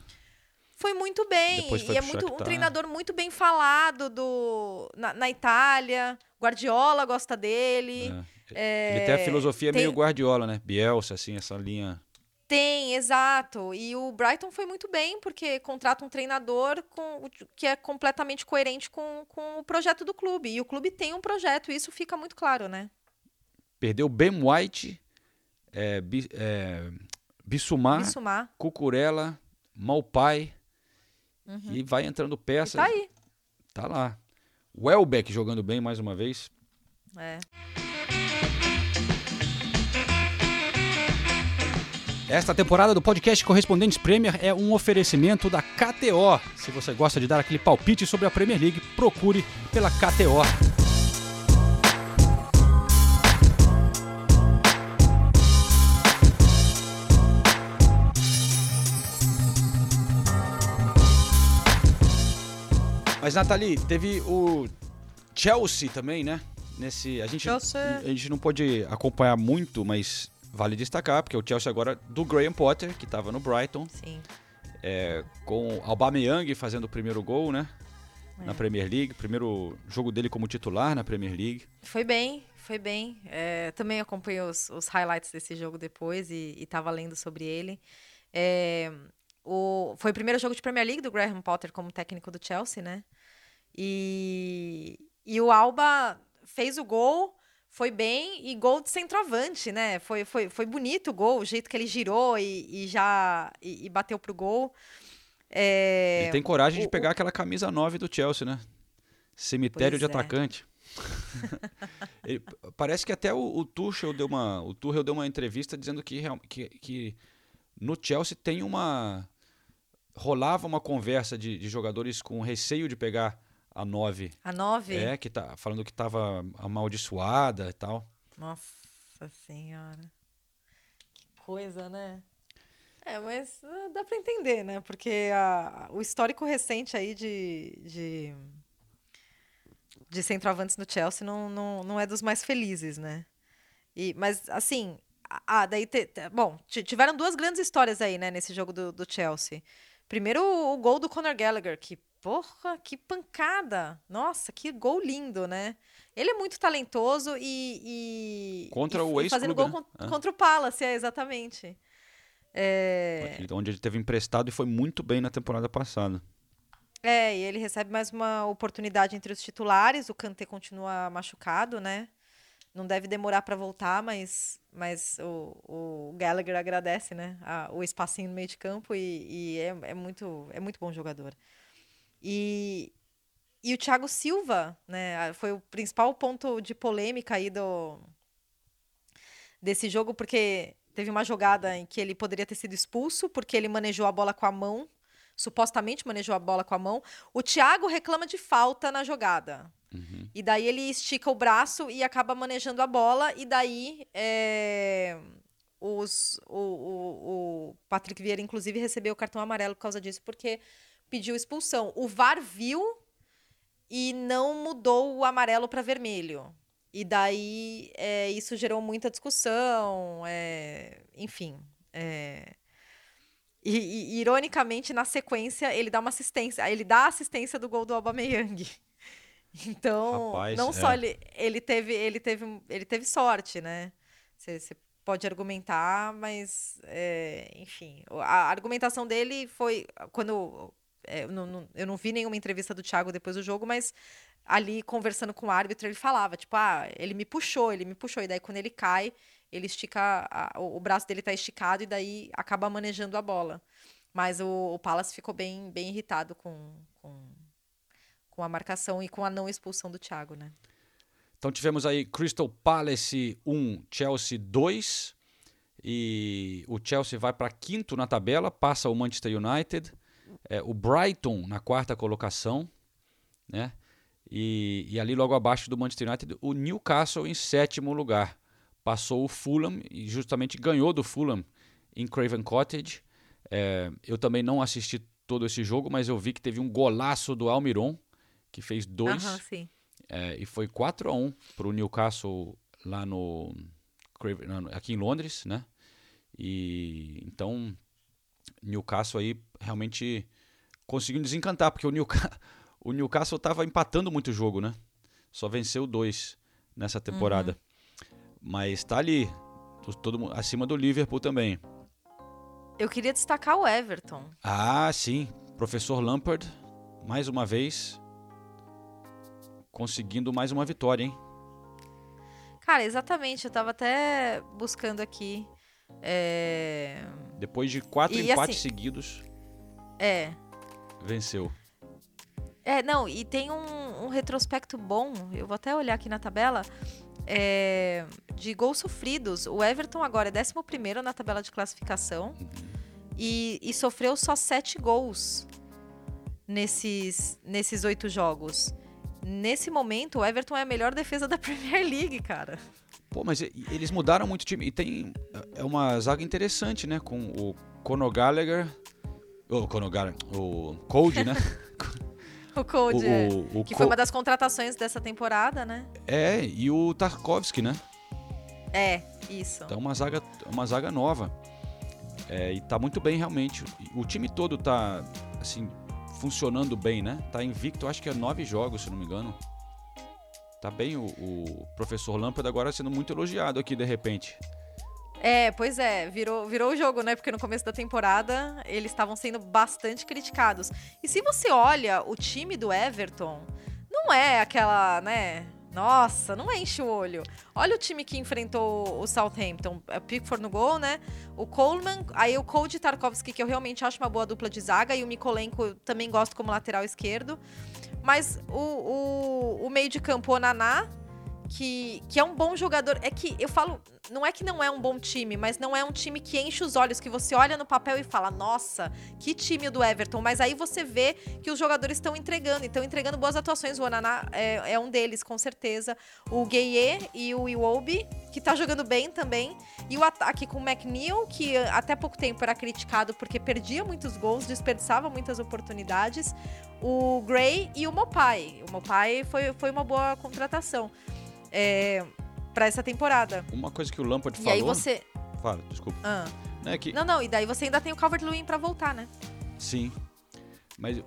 Foi muito bem. E é muito, um treinador muito bem falado do, na, na Itália. Guardiola gosta dele. É. É, ele tem a filosofia tem... meio Guardiola, né? Bielsa, assim, essa linha. Tem, exato. E o Brighton foi muito bem, porque contrata um treinador com, que é completamente coerente com, com o projeto do clube. E o clube tem um projeto, e isso fica muito claro, né? Perdeu Ben White, é, é, Bissumar, Bissumar, Cucurella, Malpai. Uhum. E vai entrando peças. E tá aí. Tá lá. Welbeck jogando bem mais uma vez. É. Esta temporada do podcast Correspondentes Premier é um oferecimento da KTO. Se você gosta de dar aquele palpite sobre a Premier League, procure pela KTO. Mas, Nathalie, teve o Chelsea também, né? Nesse, a, gente, Chelsea. a gente não pode acompanhar muito, mas vale destacar, porque o Chelsea agora do Graham Potter, que estava no Brighton. Sim. É, com Aubameyang fazendo o primeiro gol, né? É. Na Premier League. Primeiro jogo dele como titular na Premier League. Foi bem, foi bem. É, também acompanhei os, os, highlights desse jogo depois e estava lendo sobre ele. É, o, foi o primeiro jogo de Premier League do Graham Potter como técnico do Chelsea, né? E, e o Alba fez o gol, foi bem, e gol de centroavante, né? Foi, foi, foi bonito o gol, o jeito que ele girou e, e já e, e bateu pro gol. É, ele tem coragem o, de pegar o... aquela camisa 9 do Chelsea, né? Cemitério pois de é. atacante. ele, parece que até o, o Tuchel deu uma, o Tuchel deu uma entrevista dizendo que, que, que no Chelsea tem uma rolava uma conversa de, de jogadores com receio de pegar a 9. A 9? É, que tá falando que estava amaldiçoada e tal. Nossa senhora. Que coisa, né? É, mas uh, dá para entender, né? Porque a, o histórico recente aí de, de, de centroavantes no Chelsea não, não, não é dos mais felizes, né? E, mas, assim, ah, daí. Te, te, bom, tiveram duas grandes histórias aí, né, nesse jogo do, do Chelsea. Primeiro, o, gol do Conor Gallagher, que, porra, que pancada! Nossa, que gol lindo, né? Ele é muito talentoso e. e contra e, o ex Fazendo gol con é. contra o Palace, é, exatamente. É... Onde ele teve emprestado e foi muito bem na temporada passada. É, e ele recebe mais uma oportunidade entre os titulares. O Kanté continua machucado, né? Não deve demorar para voltar, mas, mas o, o Gallagher agradece, né? A, o espacinho no meio de campo e, e é, é, muito, é muito bom jogador. E, e o Thiago Silva, né? Foi o principal ponto de polêmica aí do, desse jogo, porque teve uma jogada em que ele poderia ter sido expulso, porque ele manejou a bola com a mão, supostamente manejou a bola com a mão. O Thiago reclama de falta na jogada. Uhum. E daí ele estica o braço e acaba manejando a bola, e daí é, os, o, o, o, Patrick Vieira, inclusive, recebeu o cartão amarelo por causa disso, porque pediu expulsão. O VAR viu e não mudou o amarelo para vermelho. E daí é, isso gerou muita discussão, é, enfim. É, e, e, ironicamente, na sequência, ele dá uma assistência, ele dá a assistência do gol do Aubameyang. Então, Rapaz, não é. só ele, ele teve, ele teve, ele teve sorte, né? Você pode argumentar, mas, é, enfim, a argumentação dele foi quando é, eu, não, eu não vi nenhuma entrevista do Thiago depois do jogo, mas ali conversando com o árbitro ele falava tipo, ah, ele me puxou, ele me puxou e daí quando ele cai ele estica a, o, o, braço dele está esticado e daí acaba manejando a bola. Mas o, o Palace ficou bem, bem irritado com, com com a marcação e com a não expulsão do Thiago, né? Então tivemos aí Crystal Palace 1, Chelsea 2. E o Chelsea vai para quinto na tabela, passa o Manchester United. é, o Brighton na quarta colocação, né? E, e, ali logo abaixo do Manchester United, o Newcastle em sétimo lugar. Passou o Fulham e justamente ganhou do Fulham em Craven Cottage. É, eu também não assisti todo esse jogo, mas eu vi que teve um golaço do Almiron, que fez dois. Uhum, é, e foi 4 a 1 para o Newcastle lá no aqui em Londres, né? E então Newcastle aí realmente conseguiu desencantar, porque o Newcastle o Newcastle estava empatando muito o jogo, né? Só venceu dois nessa temporada. Uhum. Mas está ali, todo, acima do Liverpool também. Eu queria destacar o Everton. Ah, sim. Professor Lampard, mais uma vez, conseguindo mais uma vitória, hein? Cara, exatamente. Eu tava até buscando aqui. É... Depois de quatro e, empates assim, seguidos. É. Venceu. É, não, e tem um, um, retrospecto bom, eu vou até olhar aqui na tabela, é, de gols sofridos. O Everton agora é 11 na tabela de classificação e, e, sofreu só 7 gols nesses, nesses oito jogos. Nesse momento, o Everton é a melhor defesa da Premier League, cara. Pô, mas eles mudaram muito o time. E tem é uma zaga interessante, né? Com o Conor Gallagher. O Conor Gallagher. O Cold, né? O Code, é. O, que foi uma das contratações dessa temporada, né? É, e o Tarkovsky, né? É, isso. Então uma zaga, uma zaga nova. É, e tá muito bem realmente. O time todo tá assim funcionando bem, né? Tá invicto, acho que é nove jogos, se não me engano. Tá bem o, o professor Lâmpada agora sendo muito elogiado aqui de repente. É, pois é, virou, virou o jogo, né? Porque no começo da temporada eles estavam sendo bastante criticados. E se você olha o time do Everton, não é aquela, né? Nossa, não enche o olho. Olha o time que enfrentou o Southampton. É Pickford no gol, né? O Coleman, aí o Cody Tarkovsky, que eu realmente acho uma boa dupla de zaga, e o Mikolenko também gosto como lateral esquerdo. Mas o, o, o meio de campo, o Naná, que, que é um bom jogador. É que eu falo, não é que não é um bom time, mas não é um time que enche os olhos, que você olha no papel e fala, nossa, que time do Everton. Mas aí você vê que os jogadores estão entregando, estão entregando boas atuações. O Onaná é, é, um deles, com certeza. O Gueye e o Iwobi, que tá jogando bem também. E o ataque com o McNeil, que até pouco tempo era criticado porque perdia muitos gols, desperdiçava muitas oportunidades. O Gray e o Mopai. O Mopai foi, foi uma boa contratação é, para essa temporada. Uma coisa que o Lampard falou. E aí você. Fala, desculpa. Ah. Não, é que... não, não, e daí você ainda tem o Calvert-Lewin para voltar, né? Sim. Mas o,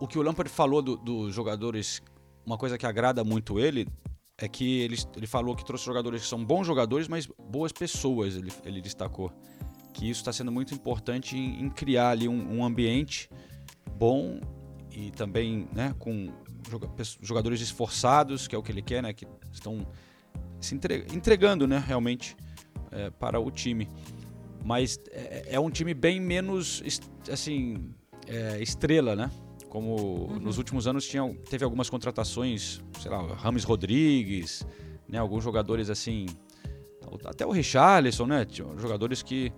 o que o Lampard falou dos do jogadores, uma coisa que agrada muito ele, é que ele, ele falou que trouxe jogadores que são bons jogadores, mas boas pessoas, ele, ele destacou. Que isso está sendo muito importante em, em criar ali um, um, ambiente bom e também né, com jogadores esforçados, que é o que ele quer, né? Que estão se entregando, né? Realmente é, para o time. Mas é, é, um time bem menos, assim, é, estrela, né? Como uhum. nos últimos anos tinha, teve algumas contratações, sei lá, Rames Rodrigues, né? Alguns jogadores assim, até o Richarlison, né? Jogadores que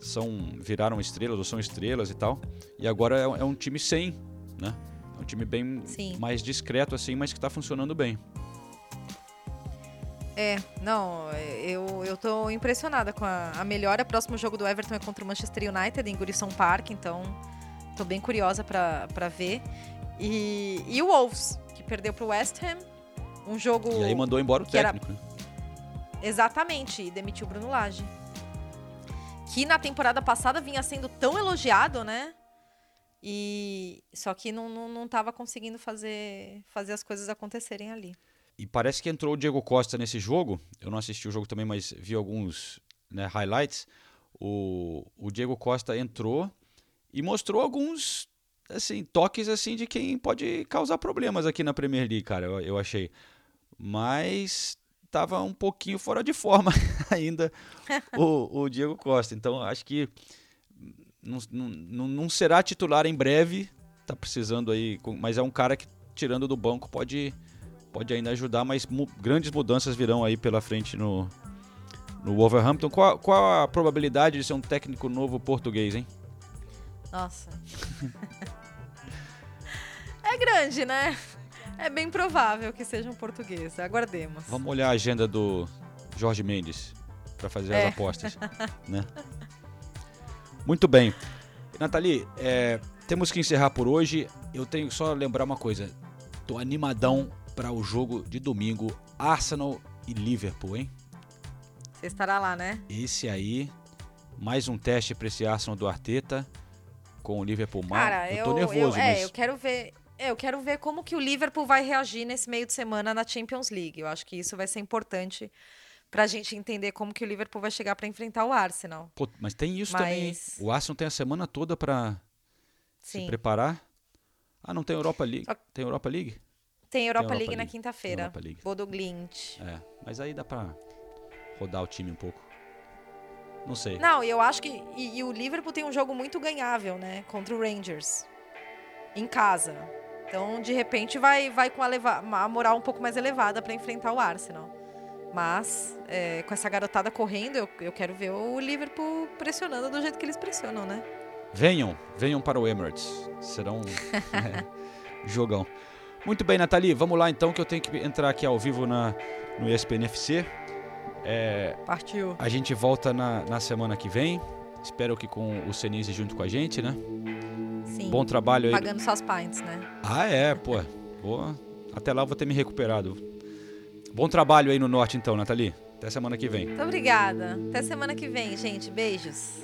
são viraram estrelas ou são estrelas e tal. E agora é, é um time sem, né? É um time bem Sim. mais discreto, assim, mas que está funcionando bem. É, não, eu, eu tô impressionada com a, a melhora. Próximo jogo do Everton é contra o Manchester United em Gurison Park, então tô bem curiosa para ver. E, e o Wolves, que perdeu pro West Ham, um jogo. E aí mandou embora o técnico, era... né? Exatamente, e demitiu o Bruno Lage. Que na temporada passada vinha sendo tão elogiado, né? E só que não, não, não tava conseguindo fazer, fazer as coisas acontecerem ali. E parece que entrou o Diego Costa nesse jogo. Eu não assisti o jogo também, mas vi alguns né, highlights. O, o Diego Costa entrou e mostrou alguns assim toques assim de quem pode causar problemas aqui na Premier League, cara. Eu, eu achei, mas estava um pouquinho fora de forma ainda o, o Diego Costa. Então acho que não, não, não será titular em breve, tá precisando aí, mas é um cara que tirando do banco pode pode ainda ajudar, mas mu grandes mudanças virão aí pela frente no no Wolverhampton. Qual, qual a probabilidade de ser um técnico novo português, hein? Nossa. É grande, né? É bem provável que seja um português. Aguardemos. Vamos olhar a agenda do Jorge Mendes para fazer É. as apostas, né? Muito bem. Nathalie, é, temos que encerrar por hoje. Eu tenho só lembrar uma coisa. Tô animadão para o jogo de domingo, Arsenal e Liverpool, hein? Você estará lá, né? Esse aí, mais um teste para esse Arsenal do Arteta com o Liverpool mal. Cara, eu eu, tô nervoso, eu, é, mas eu quero ver. é, Eu quero ver como que o Liverpool vai reagir nesse meio de semana na Champions League. Eu acho que isso vai ser importante pra gente entender como que o Liverpool vai chegar pra enfrentar o Arsenal. Pô, mas tem isso também. hein? Mas- O Arsenal tem a semana toda para se preparar. Ah, não tem Europa League. Tem Europa League? Tem Europa, Europa League, na quinta-feira. Bodo Glint. É, mas aí dá pra rodar o time um pouco. Não sei. Não, eu acho que. E, e o Liverpool tem um jogo muito ganhável, né? Contra o Rangers. Em casa. Então, de repente, vai, vai com a, leva- a moral um pouco mais elevada pra enfrentar o Arsenal. Mas, é, com essa garotada correndo, eu, eu quero ver o Liverpool pressionando do jeito que eles pressionam, né? Venham, venham para o Emirates. Será um é, jogão. Muito bem, Nathalie, vamos lá então que eu tenho que entrar aqui ao vivo na, no ESPN FC. É, Partiu. A gente volta na, na semana que vem. Espero que com o Senise junto com a gente, né? Sim. Bom trabalho aí. Pagando suas pints, né? Ah, é, pô. Vou- Até lá eu vou ter me recuperado. Bom trabalho aí no norte então, Nathalie. Até semana que vem. Muito obrigada. Até semana que vem, gente. Beijos.